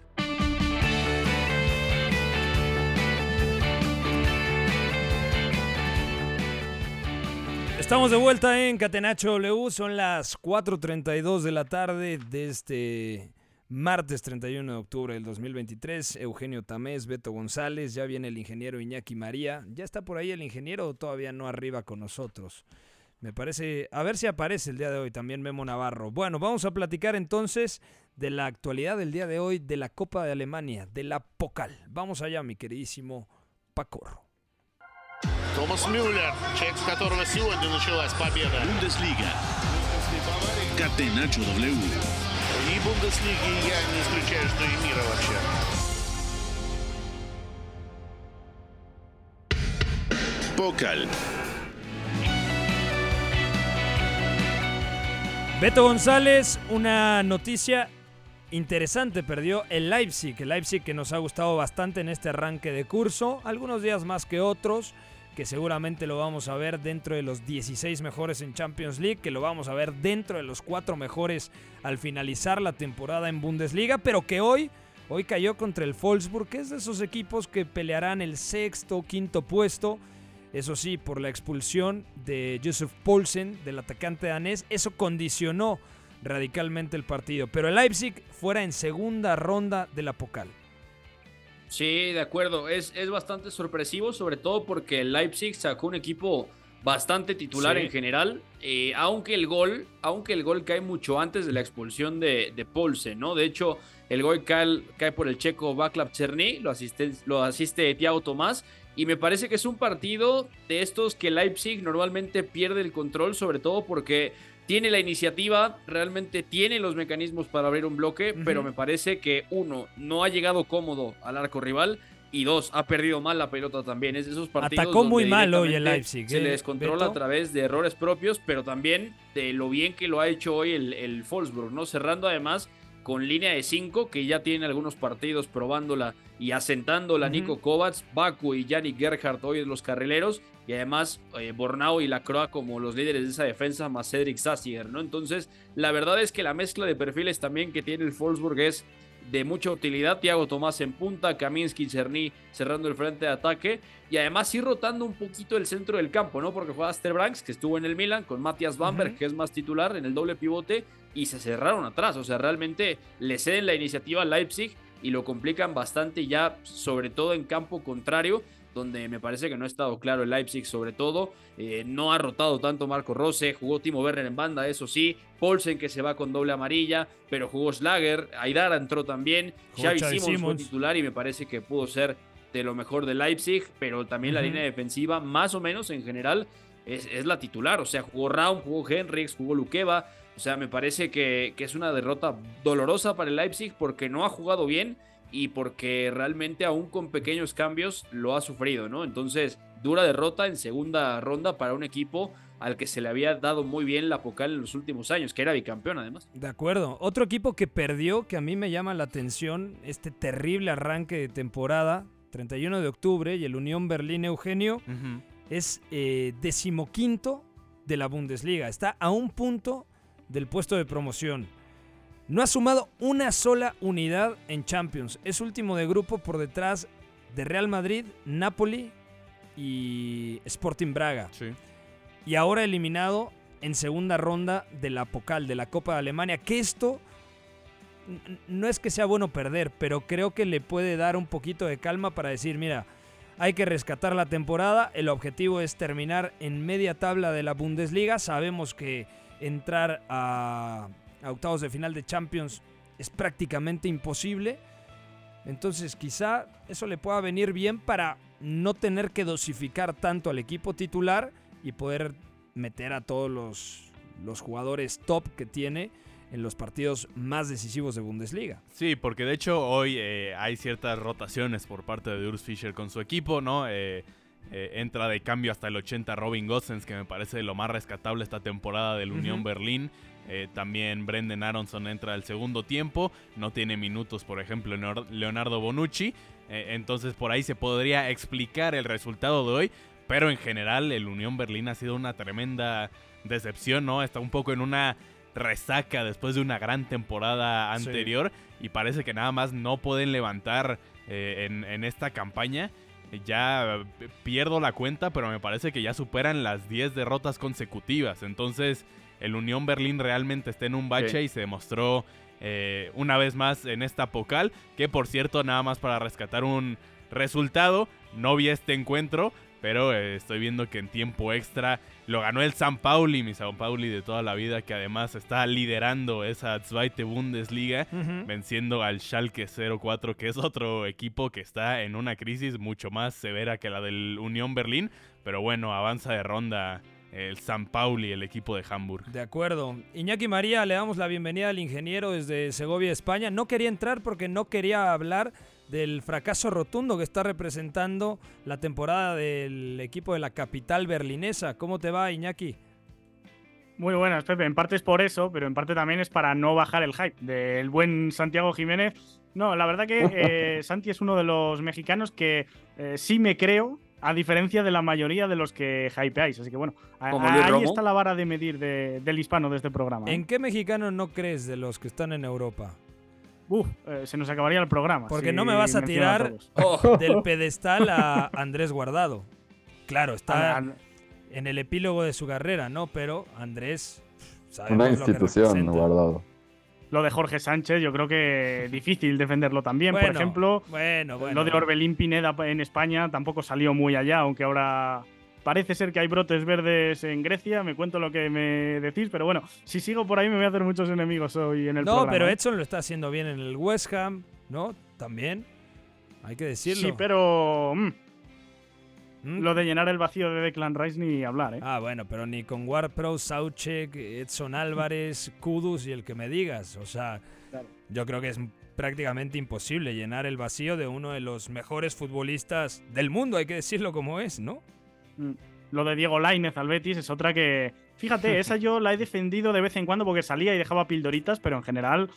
Estamos de vuelta en Catenacho W, son las 4.32 de la tarde de este martes 31 de octubre del 2023. Eugenio Tamés, Beto González, ya viene el ingeniero Iñaki María. ¿Ya está por ahí el ingeniero o todavía no arriba con nosotros? Me parece, a ver si aparece el día de hoy también Memo Navarro. Bueno, vamos a platicar entonces de la actualidad del día de hoy de la Copa de Alemania, de la Pocal. Vamos allá, mi queridísimo Pacorro. Томас Мюллер, человек, с которого сегодня началась победа. Бундеслига. Catenacho W. И Бундеслиги я не исключаю, что и мира вообще. Pocal. Beto González, una noticia interesante, perdió el Leipzig, el Leipzig que nos ha gustado bastante en este arranque de curso, algunos días más que otros, que seguramente lo vamos a ver dentro de los 16 mejores en Champions League, que lo vamos a ver dentro de los 4 mejores al finalizar la temporada en Bundesliga, pero que hoy, hoy cayó contra el Wolfsburg, que es de esos equipos que pelearán el sexto, quinto puesto. Eso sí, por la expulsión de Josef Poulsen, del atacante danés, eso condicionó radicalmente el partido. Pero el Leipzig fuera en segunda ronda de la Pokal. Sí, de acuerdo. Es, es bastante sorpresivo, sobre todo porque el Leipzig sacó un equipo bastante titular Sí. en general, eh, aunque el gol, aunque el gol cae mucho antes de la expulsión de, de Paulsen, ¿no? De hecho, el gol cae, cae por el checo Václav Cherny, lo asiste, lo asiste Thiago Tomás, y me parece que es un partido de estos que Leipzig normalmente pierde el control, sobre todo porque tiene la iniciativa, realmente tiene los mecanismos para abrir un bloque, pero me parece que uno, no ha llegado cómodo al arco rival. Y dos, ha perdido mal la pelota también. Es de esos partidos Atacó muy mal hoy el Leipzig, Se ¿eh, le descontrola Beto? a través de errores propios, pero también de lo bien que lo ha hecho hoy el, el Wolfsburg, ¿no? Cerrando además con línea de 5, que ya tiene algunos partidos probándola y asentándola Ujú. Nico Kovacs, Baku y Yannick Gerhardt hoy en los carrileros, y además eh, Bornau y Lacroix como los líderes de esa defensa, más Cedric Sassiger, ¿no? Entonces, la verdad es que la mezcla de perfiles también que tiene el Wolfsburg es de mucha utilidad. Thiago Tomás en punta, Kaminsky, Cerny cerrando el frente de ataque y además ir rotando un poquito el centro del campo, ¿no? Porque juega Branks, que estuvo en el Milan, con Matthias Bamberg, que es más titular en el doble pivote y se cerraron atrás. O sea, realmente le ceden la iniciativa a Leipzig y lo complican bastante ya, sobre todo en campo contrario donde me parece que no ha estado claro el Leipzig sobre todo, eh, no ha rotado tanto Marco Rose, jugó Timo Werner en banda, eso sí, Paulsen que se va con doble amarilla, pero jugó Slager, Aidara entró también, Jugó Xavi Simons fue titular y me parece que pudo ser de lo mejor de Leipzig, pero también la línea defensiva, más o menos en general, es, es la titular, o sea, jugó Raum, jugó Henriks, jugó Lukeva, o sea, me parece que, que es una derrota dolorosa para el Leipzig porque no ha jugado bien y porque realmente aún con pequeños cambios lo ha sufrido, ¿no? Entonces, dura derrota en segunda ronda para un equipo al que se le había dado muy bien la Pocal en los últimos años, que era bicampeón además. De acuerdo. Otro equipo que perdió, que a mí me llama la atención, este terrible arranque de temporada, 31 de octubre, y el Unión Berlín Eugenio, es eh, decimoquinto de la Bundesliga. Está a un punto del puesto de promoción. No ha sumado una sola unidad en Champions. Es último de grupo por detrás de Real Madrid, Napoli y Sporting Braga. Sí. Y ahora eliminado en segunda ronda de la Pocal, de la Copa de Alemania. Que esto no es que sea bueno perder, pero creo que le puede dar un poquito de calma para decir, mira, hay que rescatar la temporada. El objetivo es terminar en media tabla de la Bundesliga. Sabemos que entrar a, a octavos de final de Champions es prácticamente imposible. Entonces quizá eso le pueda venir bien para no tener que dosificar tanto al equipo titular y poder meter a todos los, los jugadores top que tiene en los partidos más decisivos de Bundesliga. Sí, porque de hecho hoy eh, hay ciertas rotaciones por parte de Urs Fischer con su equipo, ¿no? Eh, eh, entra de cambio hasta el 80 Robin Gosens, que me parece lo más rescatable esta temporada del Unión. Berlín. Eh, también Brendan Aronson entra al segundo tiempo. No tiene minutos, por ejemplo, Leonardo Bonucci. Eh, entonces por ahí se podría explicar el resultado de hoy. Pero en general el Unión Berlín ha sido una tremenda decepción, ¿no? Está un poco en una resaca después de una gran temporada Sí. anterior y parece que nada más no pueden levantar en, en esta campaña. Ya pierdo la cuenta, pero me parece que ya superan las 10 derrotas consecutivas. Entonces, el Unión Berlín realmente está en un bache Sí. y se demostró eh, una vez más en esta Pocal. Que por cierto, nada más para rescatar un resultado, no vi este encuentro, pero eh, estoy viendo que en tiempo extra lo ganó el San Pauli, mi San Pauli de toda la vida, que además está liderando esa Zweite Bundesliga, venciendo al Schalke 04, que es otro equipo que está en una crisis mucho más severa que la del Unión Berlín, pero bueno, avanza de ronda el San Pauli, el equipo de Hamburg. De acuerdo. Iñaki María, le damos la bienvenida al ingeniero desde Segovia, España. No quería entrar porque no quería hablar del fracaso rotundo que está representando la temporada del equipo de la capital berlinesa. ¿Cómo te va, Iñaki? Muy buenas, Pepe. En parte es por eso, pero en parte también es para no bajar el hype del buen Santiago Jiménez. No, la verdad que eh, Santi es uno de los mexicanos que eh, sí me creo, a diferencia de la mayoría de los que hypeáis. Así que bueno, ahí Romo. está la vara de medir de- del hispano de este programa. ¿En qué mexicano no crees de los que están en Europa? Uf, eh, se nos acabaría el programa. Porque si no me vas a tirar. Oh, del pedestal a Andrés Guardado. Claro, está en el epílogo de su carrera, ¿no? Pero Andrés, sabemos Una lo que institución representa. guardado. Lo de Jorge Sánchez, yo creo que difícil defenderlo también. Bueno, Por ejemplo, bueno, bueno. lo de Orbelín Pineda en España tampoco salió muy allá, aunque ahora Parece ser que hay brotes verdes en Grecia, me cuento lo que me decís, pero bueno, si sigo por ahí me voy a hacer muchos enemigos hoy en el no, programa. pero ¿eh? Edson lo está haciendo bien en el West Ham, ¿no? También. Hay que decirlo. Sí, pero mm, ¿Mm? lo de llenar el vacío de Declan Rice ni hablar, ¿eh? Ah, bueno, pero ni con Ward-Pro, Sauchek, Edson Álvarez, Kudus y el que me digas. O sea, Claro. yo creo que es prácticamente imposible llenar el vacío de uno de los mejores futbolistas del mundo, hay que decirlo como es, ¿no? Mm. Lo de Diego Lainez al Betis es otra que. Fíjate, esa yo la he defendido de vez en cuando porque salía y dejaba pildoritas, pero en general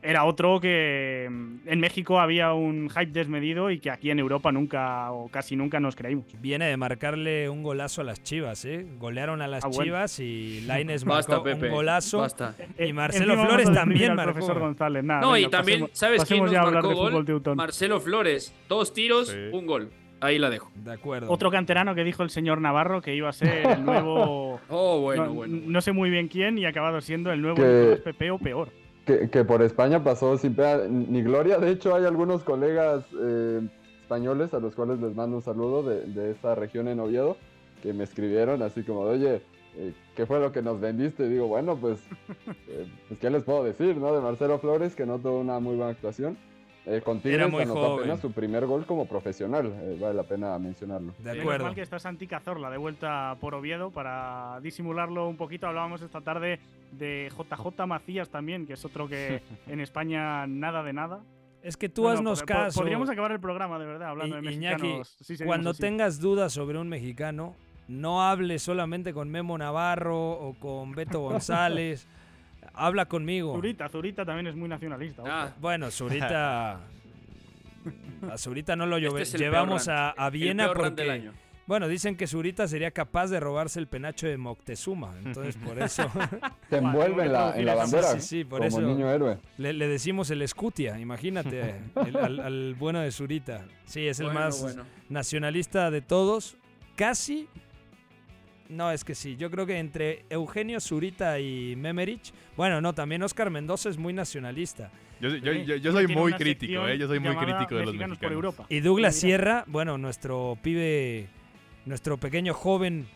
era otro que mm, en México había un hype desmedido y que aquí en Europa nunca o casi nunca nos creímos. Viene de marcarle un golazo a las Chivas, ¿eh? Golearon a las Ah, bueno. Chivas y Laines Basta, marcó Pepe. un golazo. Basta. Y Eh, Marcelo Flores también marcó. profesor González. Nada, No, y también, pasemos- ¿sabes quién pasemos nos ya a hablar marcó gol? Marcelo Flores. Dos tiros, Sí. un gol. Ahí la dejo. De acuerdo. Otro canterano que dijo el señor Navarro que iba a ser el nuevo. Oh, bueno, no, bueno. no sé muy bien quién y ha acabado siendo el nuevo Que- Pepe o peor. Que, que por España pasó sin pena ni gloria. De hecho, hay algunos colegas eh, españoles a los cuales les mando un saludo de, de esta región en Oviedo que me escribieron así como, oye, eh, ¿qué fue lo que nos vendiste? Y digo, bueno, pues, eh, pues, ¿qué les puedo decir, no? De Marcelo Flores, que no tuvo una muy buena actuación. Eh, con Tigres Era muy anotó joven. apenas su primer gol como profesional. eh, vale la pena mencionarlo. De Menos acuerdo. mal que está Santi Cazorla de vuelta por Oviedo para disimularlo un poquito. Hablábamos esta tarde de JJ Macías también, que es otro que en España nada de nada. Es que tú No, no, haznos pod- caso. Podríamos acabar el programa, de verdad, hablando I- de Iñaki, mexicanos. Sí, Cuando así. tengas dudas sobre un mexicano, no hables solamente con Memo Navarro o con Beto González. Habla conmigo. Zurita, Zurita también es muy nacionalista. Ah, Bueno, Zurita. A Zurita no lo este es llevamos a, El Viena peor rant del porque. año. Bueno, dicen que Zurita sería capaz de robarse el penacho de Moctezuma. Entonces, por eso Se envuelve en la, en la Sí, bandera sí, sí, por como eso. niño héroe. le, le decimos el Escutia. Imagínate el- al, al bueno de Zurita. Sí, es el Bueno, más bueno. nacionalista de todos. Casi. No, es que sí. Yo creo que entre Eugenio Zurita y Memerich. Bueno, no, también Oscar Mendoza es muy nacionalista. Yo, yo- Sí, yo- yo uno soy muy crítico, ¿eh? Yo soy muy crítico de los Mexicanos mexicanos. por Europa. Y Douglas. Sierra, bueno, nuestro pibe, nuestro pequeño joven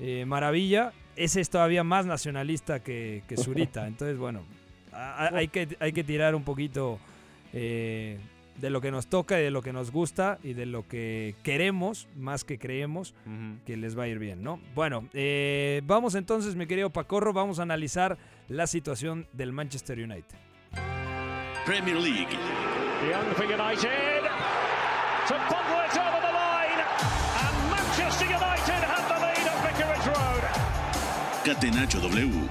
eh, maravilla, ese es todavía más nacionalista que, que Zurita. Entonces, bueno, a- a- hay que, hay que tirar un poquito eh, de lo que nos toca y de lo que nos gusta y de lo que queremos, más que creemos, Ujú. que les va a ir bien, ¿no? Bueno, eh, vamos entonces, mi querido Pacorro, vamos a analizar la situación del Manchester United. Premier League, Young for United. To bubble it over the line. And Manchester United have the lead at Vicarage Road. Catenacho W,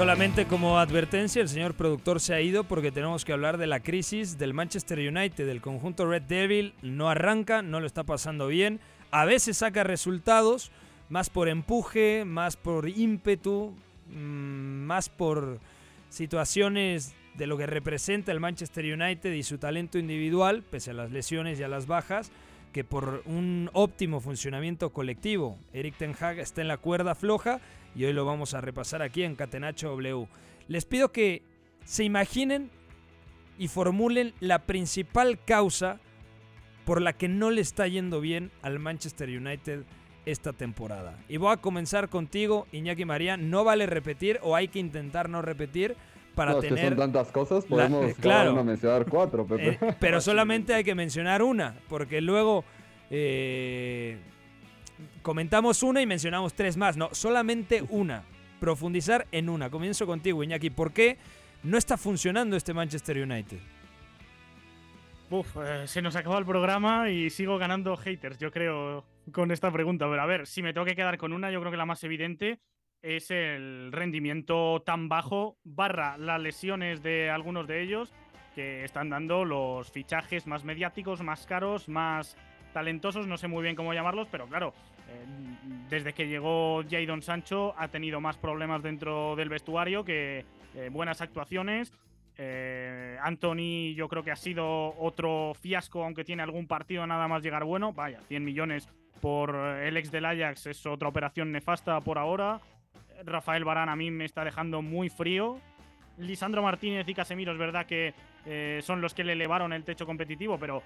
Solamente como advertencia, el señor productor se ha ido porque tenemos que hablar de la crisis del Manchester United, del conjunto Red Devil. No arranca, no lo está pasando bien. A veces saca resultados, más por empuje, más por ímpetu, mm, más por situaciones de lo que representa el Manchester United y su talento individual, pese a las lesiones y a las bajas, que por un óptimo funcionamiento colectivo. Eric Ten Hag está en la cuerda floja y hoy lo vamos a repasar aquí en Catenacho W. Les pido que se imaginen y formulen la principal causa por la que no le está yendo bien al Manchester United esta temporada. Y voy a comenzar contigo, Iñaki María. No vale repetir o hay que intentar no repetir para No, es que tener... son tantas cosas, la- podemos cada claro. uno mencionar cuatro, Pepe. Eh, pero solamente hay que mencionar una, porque luego eh, comentamos una y mencionamos tres más. No, solamente una. Profundizar en una. Comienzo contigo, Iñaki. ¿Por qué no está funcionando este Manchester United? Uf, eh, se nos acaba el programa y sigo ganando haters, yo creo, con esta pregunta. Pero a ver, si me tengo que quedar con una, yo creo que la más evidente es el rendimiento tan bajo, barra las lesiones de algunos de ellos, que están dando los fichajes más mediáticos, más caros, más talentosos, no sé muy bien cómo llamarlos, pero claro, eh, desde que llegó Jadon Sancho ha tenido más problemas dentro del vestuario que eh, buenas actuaciones. Eh, Anthony yo creo que ha sido otro fiasco, aunque tiene algún partido nada más llegar bueno. Vaya, 100 millones por el ex del Ajax es otra operación nefasta por ahora. Rafael Barán a mí me está dejando muy frío. Lisandro Martínez y Casemiro es verdad que son los que le elevaron el techo competitivo, pero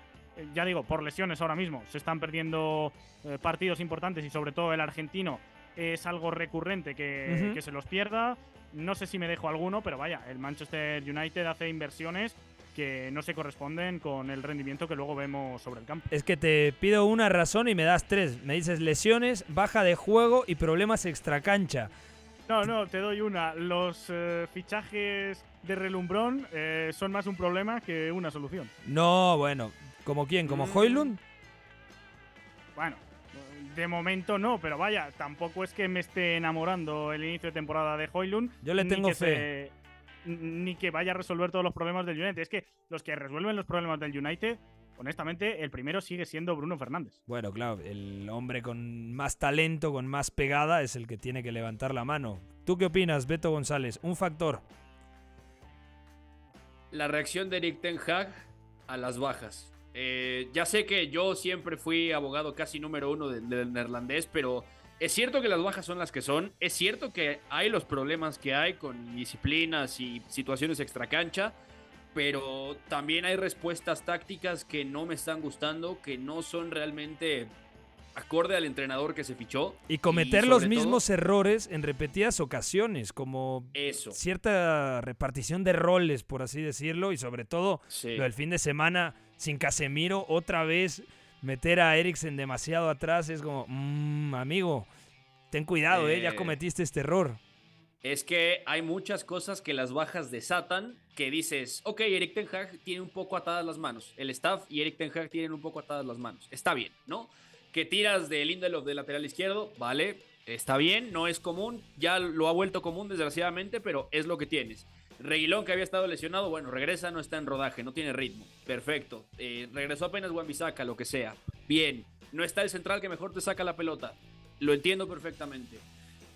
ya digo, por lesiones ahora mismo se están perdiendo eh, partidos importantes y sobre todo el argentino es algo recurrente que, que se los pierda. No sé si me dejo alguno, pero vaya, el Manchester United hace inversiones que no se corresponden con el rendimiento que luego vemos sobre el campo. Es que te pido una razón y me das tres. Me dices lesiones, baja de juego y problemas extracancha. No, no, te doy una. Los eh, fichajes de relumbrón eh, son más un problema que una solución. No, bueno. ¿Como quién? ¿Como Mm. Hoylund? Bueno, de momento no, pero vaya, tampoco es que me esté enamorando el inicio de temporada de Hoylund. Yo le ni tengo que fe. se- ni que vaya a resolver todos los problemas del United. Es que los que resuelven los problemas del United, honestamente, el primero sigue siendo Bruno Fernández. Bueno, claro, el hombre con más talento, con más pegada, es el que tiene que levantar la mano. ¿Tú qué opinas, Beto González? Un factor. La reacción de Eric Ten Hag a las bajas. Eh, ya sé que yo siempre fui abogado casi número uno del, neerlandés, pero es cierto que las bajas son las que son. Es cierto que hay los problemas que hay con disciplinas y situaciones extracancha, pero también hay respuestas tácticas que no me están gustando, que no son realmente acorde al entrenador que se fichó. Y cometer los todo- mismos errores en repetidas ocasiones, como Eso. cierta repartición de roles, por así decirlo, y sobre todo Sí. lo del fin de semana sin Casemiro, otra vez meter a Eriksen demasiado atrás es como, mmm, amigo, ten cuidado, eh, ya Eh, cometiste este error. Es que hay muchas cosas que las bajas desatan que dices, ok, Eric Ten Hag tiene un poco atadas las manos. El staff y Eric Ten Hag tienen un poco atadas las manos. Está bien, ¿no? Que tiras de Lindelof de lateral izquierdo, vale, está bien, no es común, ya lo ha vuelto común desgraciadamente, pero es lo que tienes. Reguilón que había estado lesionado, bueno, regresa, no está en rodaje, no tiene ritmo. Perfecto. Eh, regresó apenas Wan-Bissaka, lo que sea. Bien. No está el central que mejor te saca la pelota. Lo entiendo perfectamente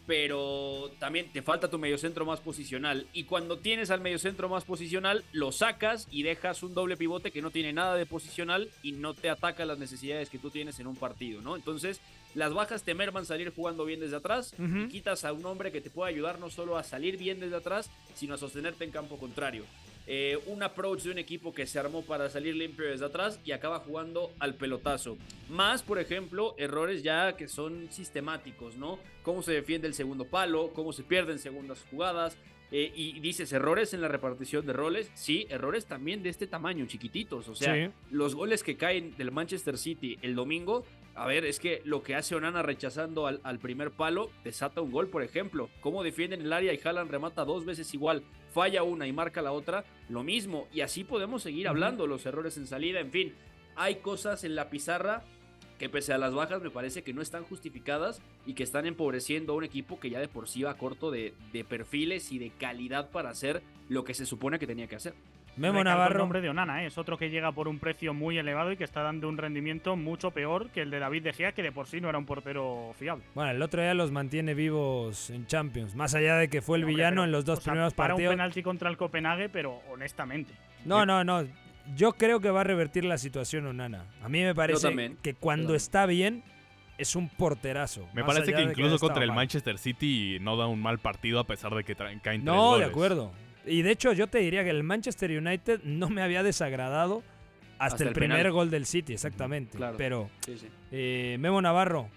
pero también te falta tu mediocentro más posicional. Y cuando tienes al mediocentro más posicional, lo sacas y dejas un doble pivote que no tiene nada de posicional y no te ataca las necesidades que tú tienes en un partido, ¿no? Entonces, las bajas te merman salir jugando bien desde atrás y quitas a un hombre que te pueda ayudar no solo a salir bien desde atrás, sino a sostenerte en campo contrario. Eh, un approach de un equipo que se armó para salir limpio desde atrás y acaba jugando al pelotazo. Más, por ejemplo, errores ya que son sistemáticos, ¿no? Cómo se defiende el segundo palo, cómo se pierden segundas jugadas. eh, y dices errores en la repartición de roles. Sí, errores también de este tamaño, chiquititos. O sea, Sí. los goles que caen del Manchester City el domingo. A ver, es que lo que hace Onana rechazando al, al primer palo desata un gol, por ejemplo. Cómo defienden el área y Haaland remata dos veces igual, falla una y marca la otra, lo mismo. Y así podemos seguir hablando, los errores en salida, en fin. Hay cosas en la pizarra que pese a las bajas me parece que no están justificadas y que están empobreciendo a un equipo que ya de por sí va corto de, de perfiles y de calidad para hacer lo que se supone que tenía que hacer. Memo El Navarro. nombre de Onana, ¿eh? es otro que llega por un precio muy elevado y que está dando un rendimiento mucho peor que el de David De Gea, que de por sí no era un portero fiable. Bueno, el otro día los mantiene vivos en Champions. Más allá de que fue el Hombre, villano pero, en los dos o sea, primeros para partidos. un penalti contra el Copenhague, pero honestamente. No, no, no. Yo creo que va a revertir la situación Onana. A mí me parece que cuando está bien es un porterazo. Me parece que de incluso haya contra el mal. Manchester City no da un mal partido a pesar de que caen tres No, de goles. acuerdo. Y de hecho yo te diría que el Manchester United no me había desagradado hasta, Hasta el, el primer penal. gol del City, exactamente. Claro. Pero Sí, sí. eh, Memo Navarro,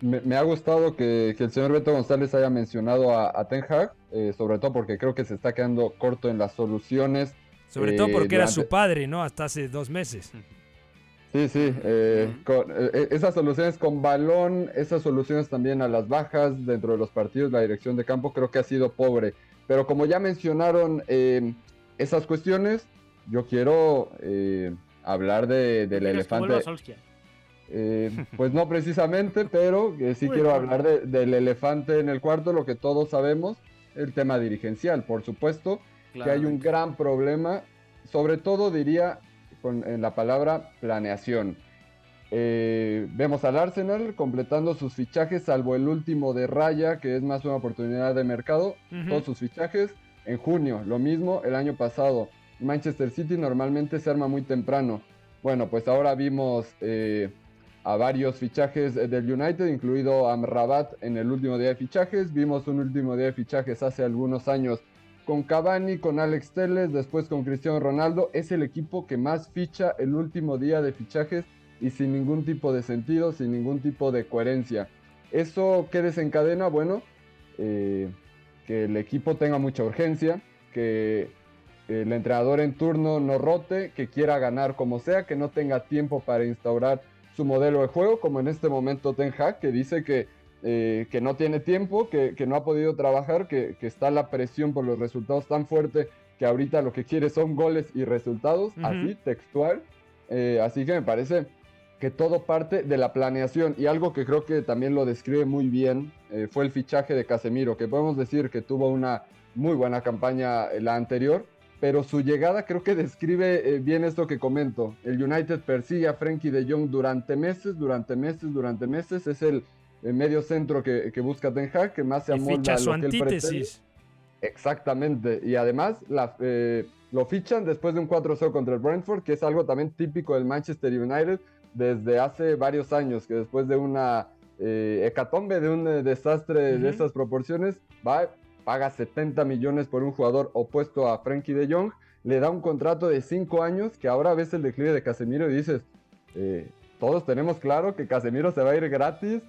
Me, me ha gustado que, que el señor Beto González haya mencionado a, a Ten Hag, eh, sobre todo porque creo que se está quedando corto en las soluciones. sobre eh, todo porque era su padre, ¿no? Hasta hace dos meses. Sí, sí, eh, con- eh, esas soluciones con balón, esas soluciones también a las bajas dentro de los partidos, la dirección de campo creo que ha sido pobre. Pero como ya mencionaron eh, esas cuestiones, yo quiero eh, hablar de- del ¿Quieres que vuelva elefante. Eh, pues no precisamente, pero eh, sí quiero hablar de- del elefante en el cuarto, lo que todos sabemos, el tema dirigencial, por supuesto, que hay un gran problema, sobre todo diría con, en la palabra planeación. Eh, vemos al Arsenal completando sus fichajes, salvo el último de Raya, que es más una oportunidad de mercado. Ujú. Todos sus fichajes en junio, lo mismo el año pasado. Manchester City normalmente se arma muy temprano. Bueno, pues ahora vimos eh, a varios fichajes del United, incluido Amrabat en el último día de fichajes. Vimos un último día de fichajes hace algunos años con Cavani, con Alex Teles, después con Cristiano Ronaldo. Es el equipo que más ficha el último día de fichajes y sin ningún tipo de sentido, sin ningún tipo de coherencia. ¿Eso qué desencadena? Bueno, eh, que el equipo tenga mucha urgencia, que el entrenador en turno no rote, que quiera ganar como sea, que no tenga tiempo para instaurar su modelo de juego, como en este momento Ten Hag, que dice que, eh, que no tiene tiempo, que, que, no ha podido trabajar, que, que, está la presión por los resultados tan fuerte que ahorita lo que quiere son goles y resultados, uh -huh. así, textual. Eh, así que me parece que todo parte de la planeación y algo que creo que también lo describe muy bien eh, fue el fichaje de Casemiro, que podemos decir que tuvo una muy buena campaña la anterior, pero su llegada creo que describe eh, bien esto que comento. El United persigue a Frankie de Jong durante meses, durante meses, durante meses. Es el, el medio centro que, que, busca Ten Hag, que más se amolda a lo que él pretende. Exactamente. Y además la, eh, lo fichan después de un 4-0 contra el Brentford, que es algo también típico del Manchester United desde hace varios años, que después de una eh, hecatombe, de un eh, desastre uh -huh. de estas proporciones, va, paga 70 millones por un jugador opuesto a Frankie de Jong, le da un contrato de 5 años, que ahora ves el declive de Casemiro y dices, eh, todos tenemos claro que Casemiro se va a ir gratis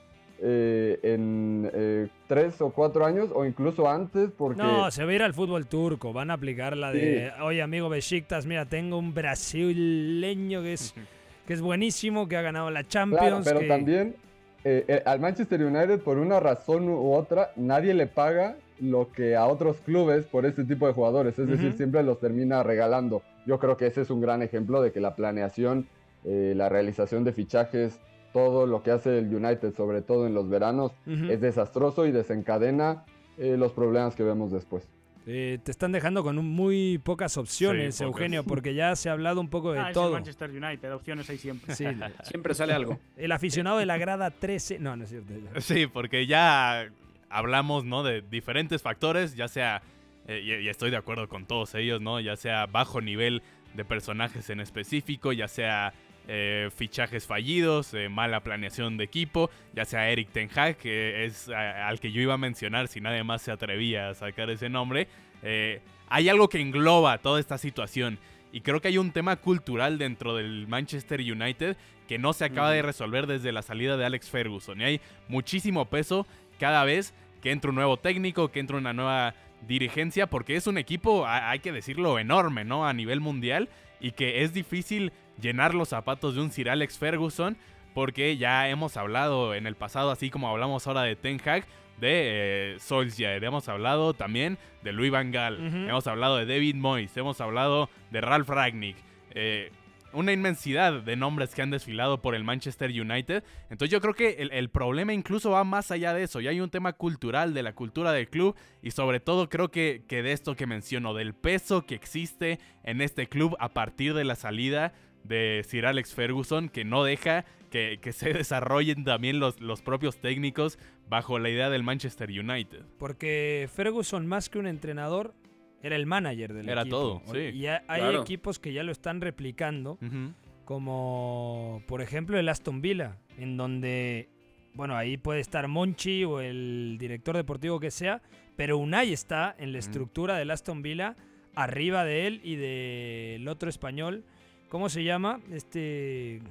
eh, en eh, tres o cuatro años o incluso antes porque... No, se va a ir al fútbol turco, van a aplicar la de, sí. oye amigo Besiktas, mira, tengo un brasileño que es, que es buenísimo, que ha ganado la Champions. Claro, pero que... también eh, al Manchester United por una razón u otra nadie le paga lo que a otros clubes por este tipo de jugadores, es uh -huh. decir, siempre los termina regalando. Yo creo que ese es un gran ejemplo de que la planeación, eh, la realización de fichajes, todo lo que hace el United, sobre todo en los veranos, uh -huh. es desastroso y desencadena eh, los problemas que vemos después. Eh, te están dejando con muy pocas opciones, sí, Eugenio, porque ya se ha hablado un poco de ah, todo. Es Manchester United, opciones hay siempre. Sí, siempre sale algo. El aficionado de la grada 13. No, no es cierto. Sí, porque ya hablamos, ¿no? De diferentes factores, ya sea, eh, y, y, estoy de acuerdo con todos ellos, ¿no? Ya sea bajo nivel de personajes en específico, ya sea eh, fichajes fallidos, eh, mala planeación de equipo, ya sea Eric Ten Hag, que es a, al que yo iba a mencionar si nadie más se atrevía a sacar ese nombre. Eh, hay algo que engloba toda esta situación. Y creo que hay un tema cultural dentro del Manchester United que no se acaba de resolver desde la salida de Alex Ferguson. Y hay muchísimo peso cada vez que entra un nuevo técnico, que entra una nueva dirigencia, porque es un equipo, hay que decirlo, enorme, ¿no? A nivel mundial y que es difícil llenar los zapatos de un Sir Alex Ferguson, porque ya hemos hablado en el pasado, así como hablamos ahora de Ten Hag, de eh, Solskjaer, hemos hablado también de Louis Van Gaal, uh -huh. hemos hablado de David Moyes, hemos hablado de Ralph Ragnick, eh, una inmensidad de nombres que han desfilado por el Manchester United. Entonces yo creo que el, el, problema incluso va más allá de eso. Y hay un tema cultural, de la cultura del club. Y sobre todo creo que, que de esto que menciono, del peso que existe en este club a partir de la salida de Sir Alex Ferguson, que no deja que, que se desarrollen también los, los propios técnicos bajo la idea del Manchester United. Porque Ferguson, más que un entrenador, era el manager del era equipo. todo, sí. Y hay claro. equipos que ya lo están replicando, uh -huh. como por ejemplo el Aston Villa, en donde, bueno, ahí puede estar Monchi o el director deportivo que sea, pero Unai está en la estructura uh -huh. del Aston Villa, arriba de él y del otro español. ¿Cómo se llama? Este.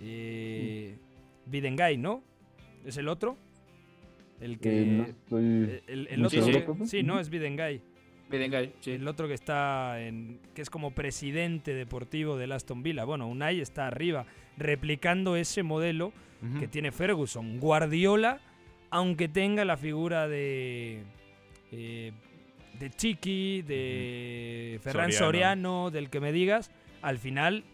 Eh, Videngay, ¿no? ¿Es el otro? El que. Eh, no estoy el, el otro. Sí, sí, no, es Videngay. Videngay, sí. El otro que está en. que es como presidente deportivo del Aston Villa. Bueno, Unai está arriba, replicando ese modelo uh -huh. que tiene Ferguson. Guardiola, aunque tenga la figura de. Eh, de Chiqui, de. Ferran Soriano. Soriano, del que me digas, al final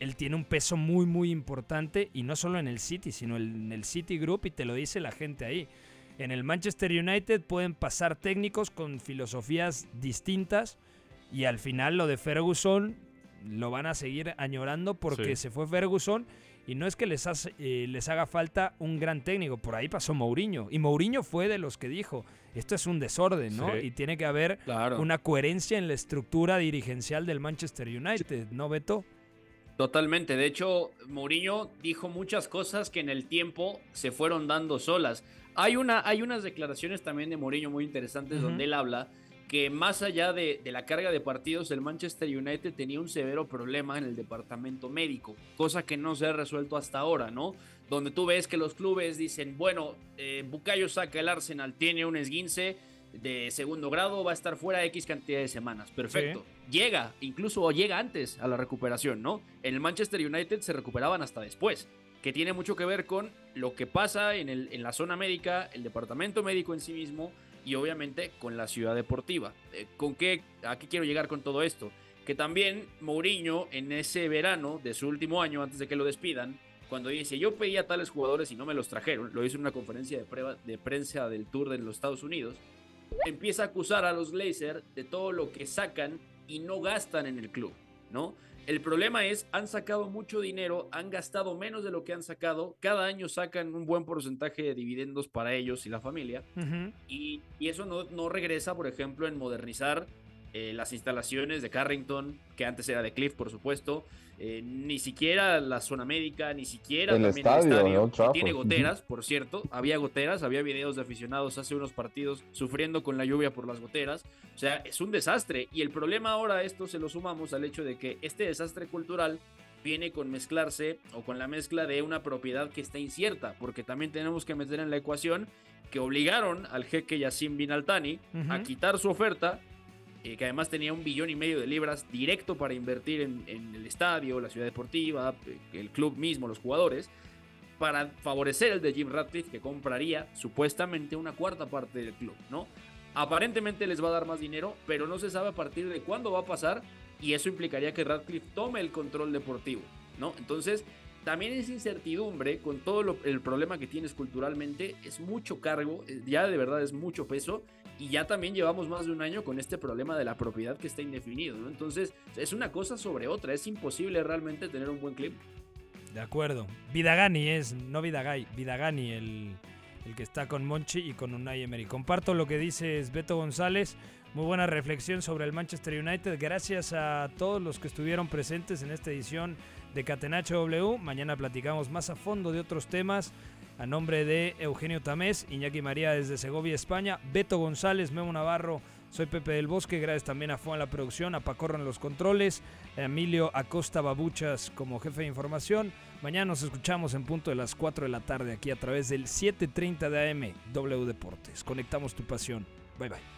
él tiene un peso muy muy importante y no solo en el City, sino en el City Group y te lo dice la gente ahí. En el Manchester United pueden pasar técnicos con filosofías distintas y al final lo de Ferguson lo van a seguir añorando porque sí. se fue Ferguson y no es que les, hace, eh, les haga falta un gran técnico, por ahí pasó Mourinho y Mourinho fue de los que dijo, esto es un desorden, ¿no? Sí. Y tiene que haber claro. una coherencia en la estructura dirigencial del Manchester United, ¿no, Beto? Totalmente. De hecho, Mourinho dijo muchas cosas que en el tiempo se fueron dando solas. Hay, una, hay unas declaraciones también de Mourinho muy interesantes donde él habla que más allá de, de, la carga de partidos, el Manchester United tenía un severo problema en el departamento médico, cosa que no se ha resuelto hasta ahora, ¿no? Donde tú ves que los clubes dicen, bueno, eh, Bukayo saca el Arsenal, tiene un esguince de segundo grado, va a estar fuera X cantidad de semanas, perfecto. Sí. Llega, incluso llega antes a la recuperación, ¿no? En el Manchester United se recuperaban hasta después que tiene mucho que ver con lo que pasa en, el, en la zona médica, el departamento médico en sí mismo y obviamente con la ciudad deportiva. Eh, ¿Con qué, ¿A qué quiero llegar con todo esto? Que también Mourinho en ese verano de su último año, antes de que lo despidan, cuando dice yo pedí a tales jugadores y no me los trajeron, lo hizo en una conferencia de, prueba, de prensa del Tour de los Estados Unidos, empieza a acusar a los Glazers de todo lo que sacan y no gastan en el club, ¿no? El problema es, han sacado mucho dinero, han gastado menos de lo que han sacado, cada año sacan un buen porcentaje de dividendos para ellos y la familia, uh -huh. y, y, eso no, no, regresa, por ejemplo, en modernizar eh, las instalaciones de Carrington, que antes era de Cliff, por supuesto, eh, ni siquiera la zona médica, ni siquiera el también estadio, el estadio, ¿no? que tiene goteras, por cierto, había goteras, había videos de aficionados hace unos partidos sufriendo con la lluvia por las goteras, o sea, es un desastre, y el problema ahora esto se lo sumamos al hecho de que este desastre cultural viene con mezclarse o con la mezcla de una propiedad que está incierta, porque también tenemos que meter en la ecuación que obligaron al jeque Yassim Bin Altani uh -huh. a quitar su oferta eh, que además tenía un billón y medio de libras directo para invertir en, en, el estadio, la ciudad deportiva, el club mismo, los jugadores, para favorecer el de Jim Ratcliffe, que compraría supuestamente una cuarta parte del club, ¿no? Aparentemente les va a dar más dinero, pero no se sabe a partir de cuándo va a pasar, y eso implicaría que Ratcliffe tome el control deportivo, ¿no? Entonces, también es incertidumbre con todo lo, el problema que tienes culturalmente, es mucho cargo, eh, ya de verdad es mucho peso, y ya también llevamos más de un año con este problema de la propiedad que está indefinido. Entonces, es una cosa sobre otra, es imposible realmente tener un buen clip. De acuerdo. Vidagani es, no Vidagay, Vidagani el, el que está con Monchi y con Unai Emery. Comparto lo que dices Beto González. Muy buena reflexión sobre el Manchester United. Gracias a todos los que estuvieron presentes en esta edición de Catenacho W. Mañana platicamos más a fondo de otros temas. A nombre de Eugenio Tamés, Iñaki María desde Segovia, España, Beto González, Memo Navarro, soy Pepe del Bosque, gracias también a Fue en la producción, a Pacorro en los controles, a Emilio Acosta Babuchas como jefe de información. Mañana nos escuchamos en punto de las 4 de la tarde aquí a través del 7.30 de AM W Deportes. Conectamos tu pasión. Bye bye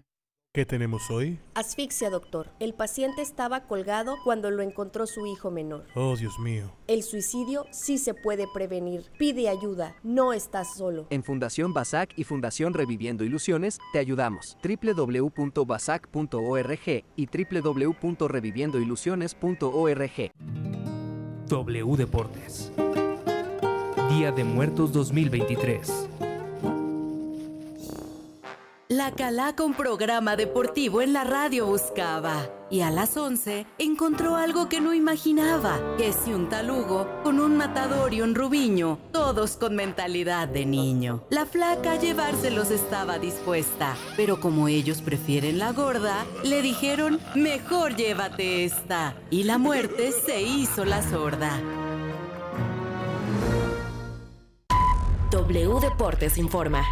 ¿Qué tenemos hoy? Asfixia, doctor. El paciente estaba colgado cuando lo encontró su hijo menor. Oh, Dios mío. El suicidio sí se puede prevenir. Pide ayuda, no estás solo. En Fundación Basac y Fundación Reviviendo Ilusiones te ayudamos. www.basac.org y www.reviviendoilusiones.org. W Deportes. Día de Muertos 2023. La Calaca un programa deportivo en la radio buscaba. Y a las 11 encontró algo que no imaginaba. Que si un talugo con un matador y un rubiño, todos con mentalidad de niño. La flaca a llevárselos estaba dispuesta. Pero como ellos prefieren la gorda, le dijeron, mejor llévate esta. Y la muerte se hizo la sorda. W Deportes informa.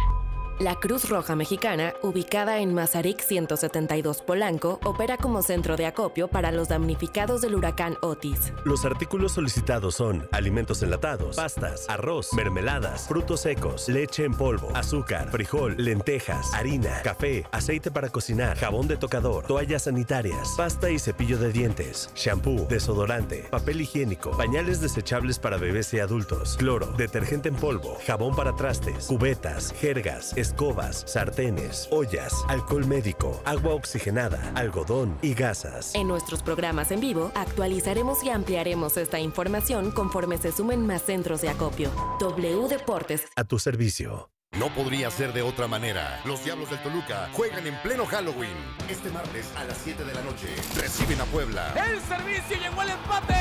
La Cruz Roja Mexicana, ubicada en Mazarik 172 Polanco, opera como centro de acopio para los damnificados del huracán Otis. Los artículos solicitados son alimentos enlatados, pastas, arroz, mermeladas, frutos secos, leche en polvo, azúcar, frijol, lentejas, harina, café, aceite para cocinar, jabón de tocador, toallas sanitarias, pasta y cepillo de dientes, shampoo, desodorante, papel higiénico, pañales desechables para bebés y adultos, cloro, detergente en polvo, jabón para trastes, cubetas, jergas, escobas, sartenes, ollas, alcohol médico, agua oxigenada, algodón y gasas. En nuestros programas en vivo actualizaremos y ampliaremos esta información conforme se sumen más centros de acopio. W Deportes. A tu servicio. No podría ser de otra manera. Los Diablos del Toluca juegan en pleno Halloween. Este martes a las 7 de la noche reciben a Puebla. El servicio llegó al empate.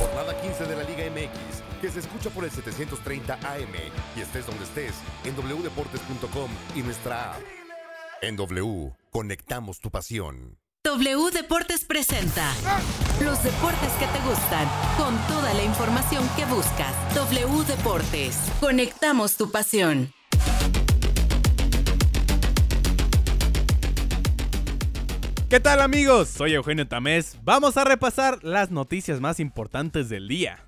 Jornada 15 de la Liga MX, que se escucha por el 730 AM y estés donde estés en wdeportes.com y nuestra app. En W, conectamos tu pasión. W Deportes presenta los deportes que te gustan, con toda la información que buscas. W Deportes, conectamos tu pasión. ¿Qué tal amigos? Soy Eugenio Tamés. Vamos a repasar las noticias más importantes del día.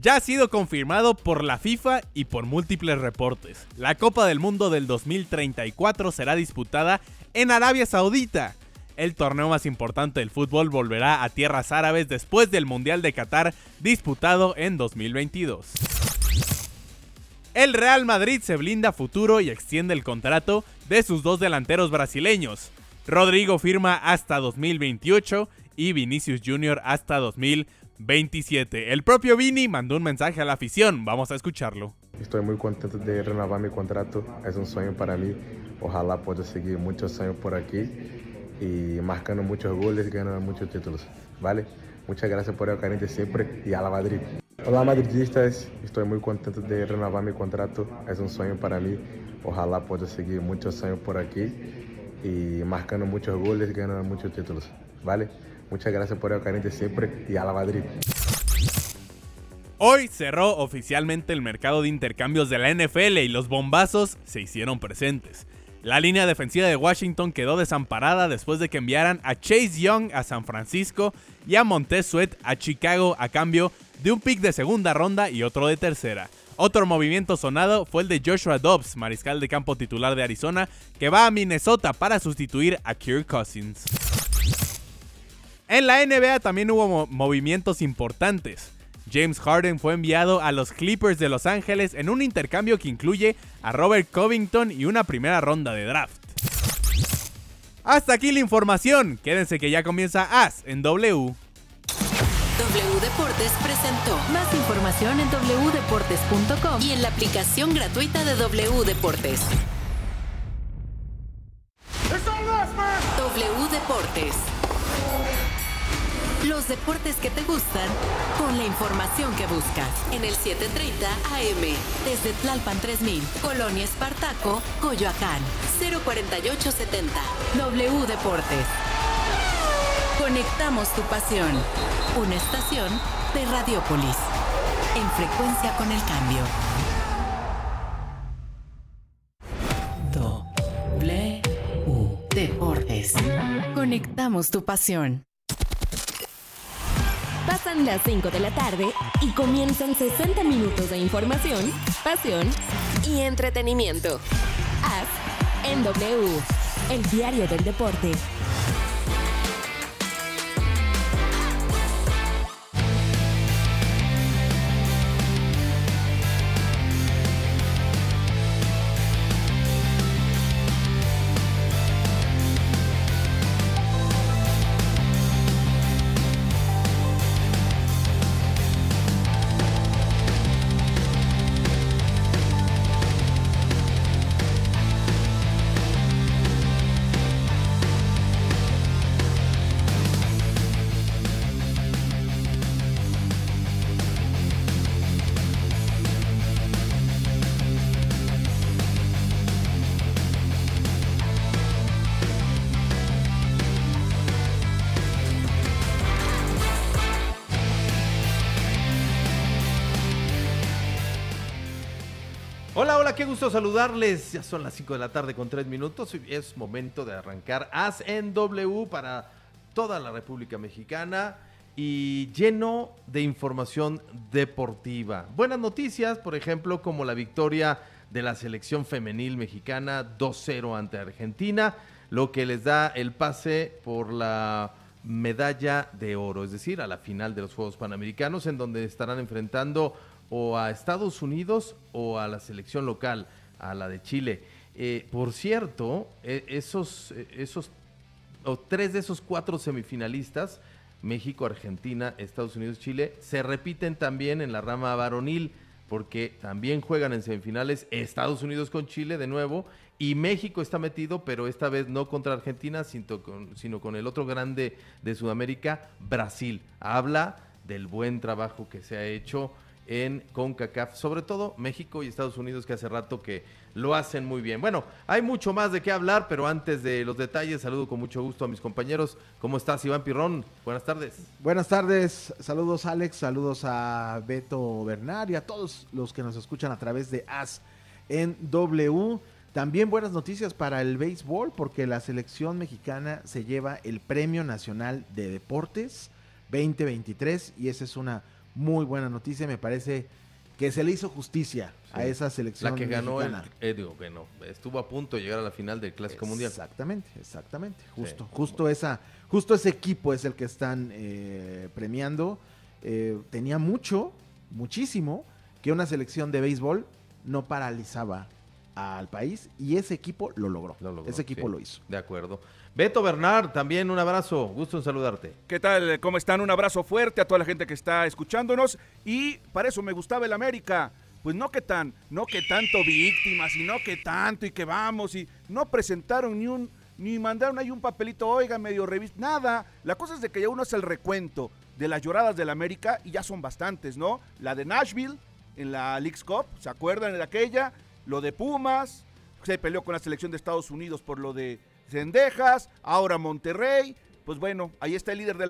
Ya ha sido confirmado por la FIFA y por múltiples reportes. La Copa del Mundo del 2034 será disputada en Arabia Saudita. El torneo más importante del fútbol volverá a tierras árabes después del Mundial de Qatar disputado en 2022. El Real Madrid se blinda futuro y extiende el contrato de sus dos delanteros brasileños. Rodrigo firma hasta 2028 y Vinicius Jr. hasta 2027. El propio Vini mandó un mensaje a la afición, vamos a escucharlo. Estoy muy contento de renovar mi contrato, es un sueño para mí. Ojalá pueda seguir muchos años por aquí y marcando muchos goles y ganando muchos títulos. ¿Vale? Muchas gracias por el cariño de siempre y a la Madrid. Hola madridistas, estoy muy contento de renovar mi contrato, es un sueño para mí. Ojalá pueda seguir muchos años por aquí y marcando muchos goles y ganando muchos títulos. ¿Vale? Muchas gracias por el cariño siempre y a la Madrid. Hoy cerró oficialmente el mercado de intercambios de la NFL y los bombazos se hicieron presentes. La línea defensiva de Washington quedó desamparada después de que enviaran a Chase Young a San Francisco y a Montez Sweat a Chicago a cambio de un pick de segunda ronda y otro de tercera. Otro movimiento sonado fue el de Joshua Dobbs, mariscal de campo titular de Arizona, que va a Minnesota para sustituir a Kirk Cousins. En la NBA también hubo mo movimientos importantes. James Harden fue enviado a los Clippers de Los Ángeles en un intercambio que incluye a Robert Covington y una primera ronda de draft. Hasta aquí la información, quédense que ya comienza AS en W. W Deportes presentó más información en wdeportes.com y en la aplicación gratuita de W Deportes. W Deportes. Los deportes que te gustan con la información que buscas. En el 730 AM. Desde Tlalpan 3000. Colonia Espartaco, Coyoacán. 04870. W Deportes. Conectamos tu pasión. Una estación de Radiopolis. En frecuencia con el cambio. W Deportes. Conectamos tu pasión. Pasan las 5 de la tarde y comienzan 60 minutos de información, pasión y entretenimiento. Haz en W, el diario del deporte. Qué gusto saludarles. Ya son las 5 de la tarde con 3 minutos y es momento de arrancar As en W para toda la República Mexicana y lleno de información deportiva. Buenas noticias, por ejemplo, como la victoria de la selección femenil mexicana 2-0 ante Argentina, lo que les da el pase por la medalla de oro, es decir, a la final de los Juegos Panamericanos, en donde estarán enfrentando o a Estados Unidos o a la selección local, a la de Chile. Eh, por cierto, eh, esos, eh, esos, o tres de esos cuatro semifinalistas, México, Argentina, Estados Unidos, Chile, se repiten también en la rama varonil, porque también juegan en semifinales Estados Unidos con Chile de nuevo, y México está metido, pero esta vez no contra Argentina, sino con el otro grande de Sudamérica, Brasil. Habla del buen trabajo que se ha hecho en CONCACAF, sobre todo México y Estados Unidos que hace rato que lo hacen muy bien. Bueno, hay mucho más de qué hablar, pero antes de los detalles, saludo con mucho gusto a mis compañeros. ¿Cómo estás, Iván Pirrón? Buenas tardes. Buenas tardes, saludos Alex, saludos a Beto Bernard y a todos los que nos escuchan a través de AS en W. También buenas noticias para el béisbol porque la selección mexicana se lleva el Premio Nacional de Deportes 2023 y esa es una muy buena noticia, me parece que se le hizo justicia a esa selección La que ganó, el, eh, digo que no, estuvo a punto de llegar a la final del Clásico Mundial. Exactamente, exactamente. Justo, Sí. justo esa, justo ese equipo es el que están eh, premiando. Eh, tenía mucho, muchísimo, que una selección de béisbol no paralizaba al país y ese equipo lo logró. ese equipo sí. lo hizo. De acuerdo. Beto Bernard, también un abrazo, gusto en saludarte. ¿Qué tal? ¿Cómo están? Un abrazo fuerte a toda la gente que está escuchándonos. Y para eso me gustaba el América. Pues no que tan, no que tanto víctimas y no que tanto y que vamos y no presentaron ni un, ni mandaron ahí un papelito, oiga, medio revista, nada. La cosa es de que ya uno hace el recuento de las lloradas del América y ya son bastantes, ¿no? La de Nashville en la Leagues Cup, ¿se acuerdan de aquella? Lo de Pumas, se peleó con la selección de Estados Unidos por lo de Cendejas, ahora Monterrey. Pues bueno, ahí está el líder de la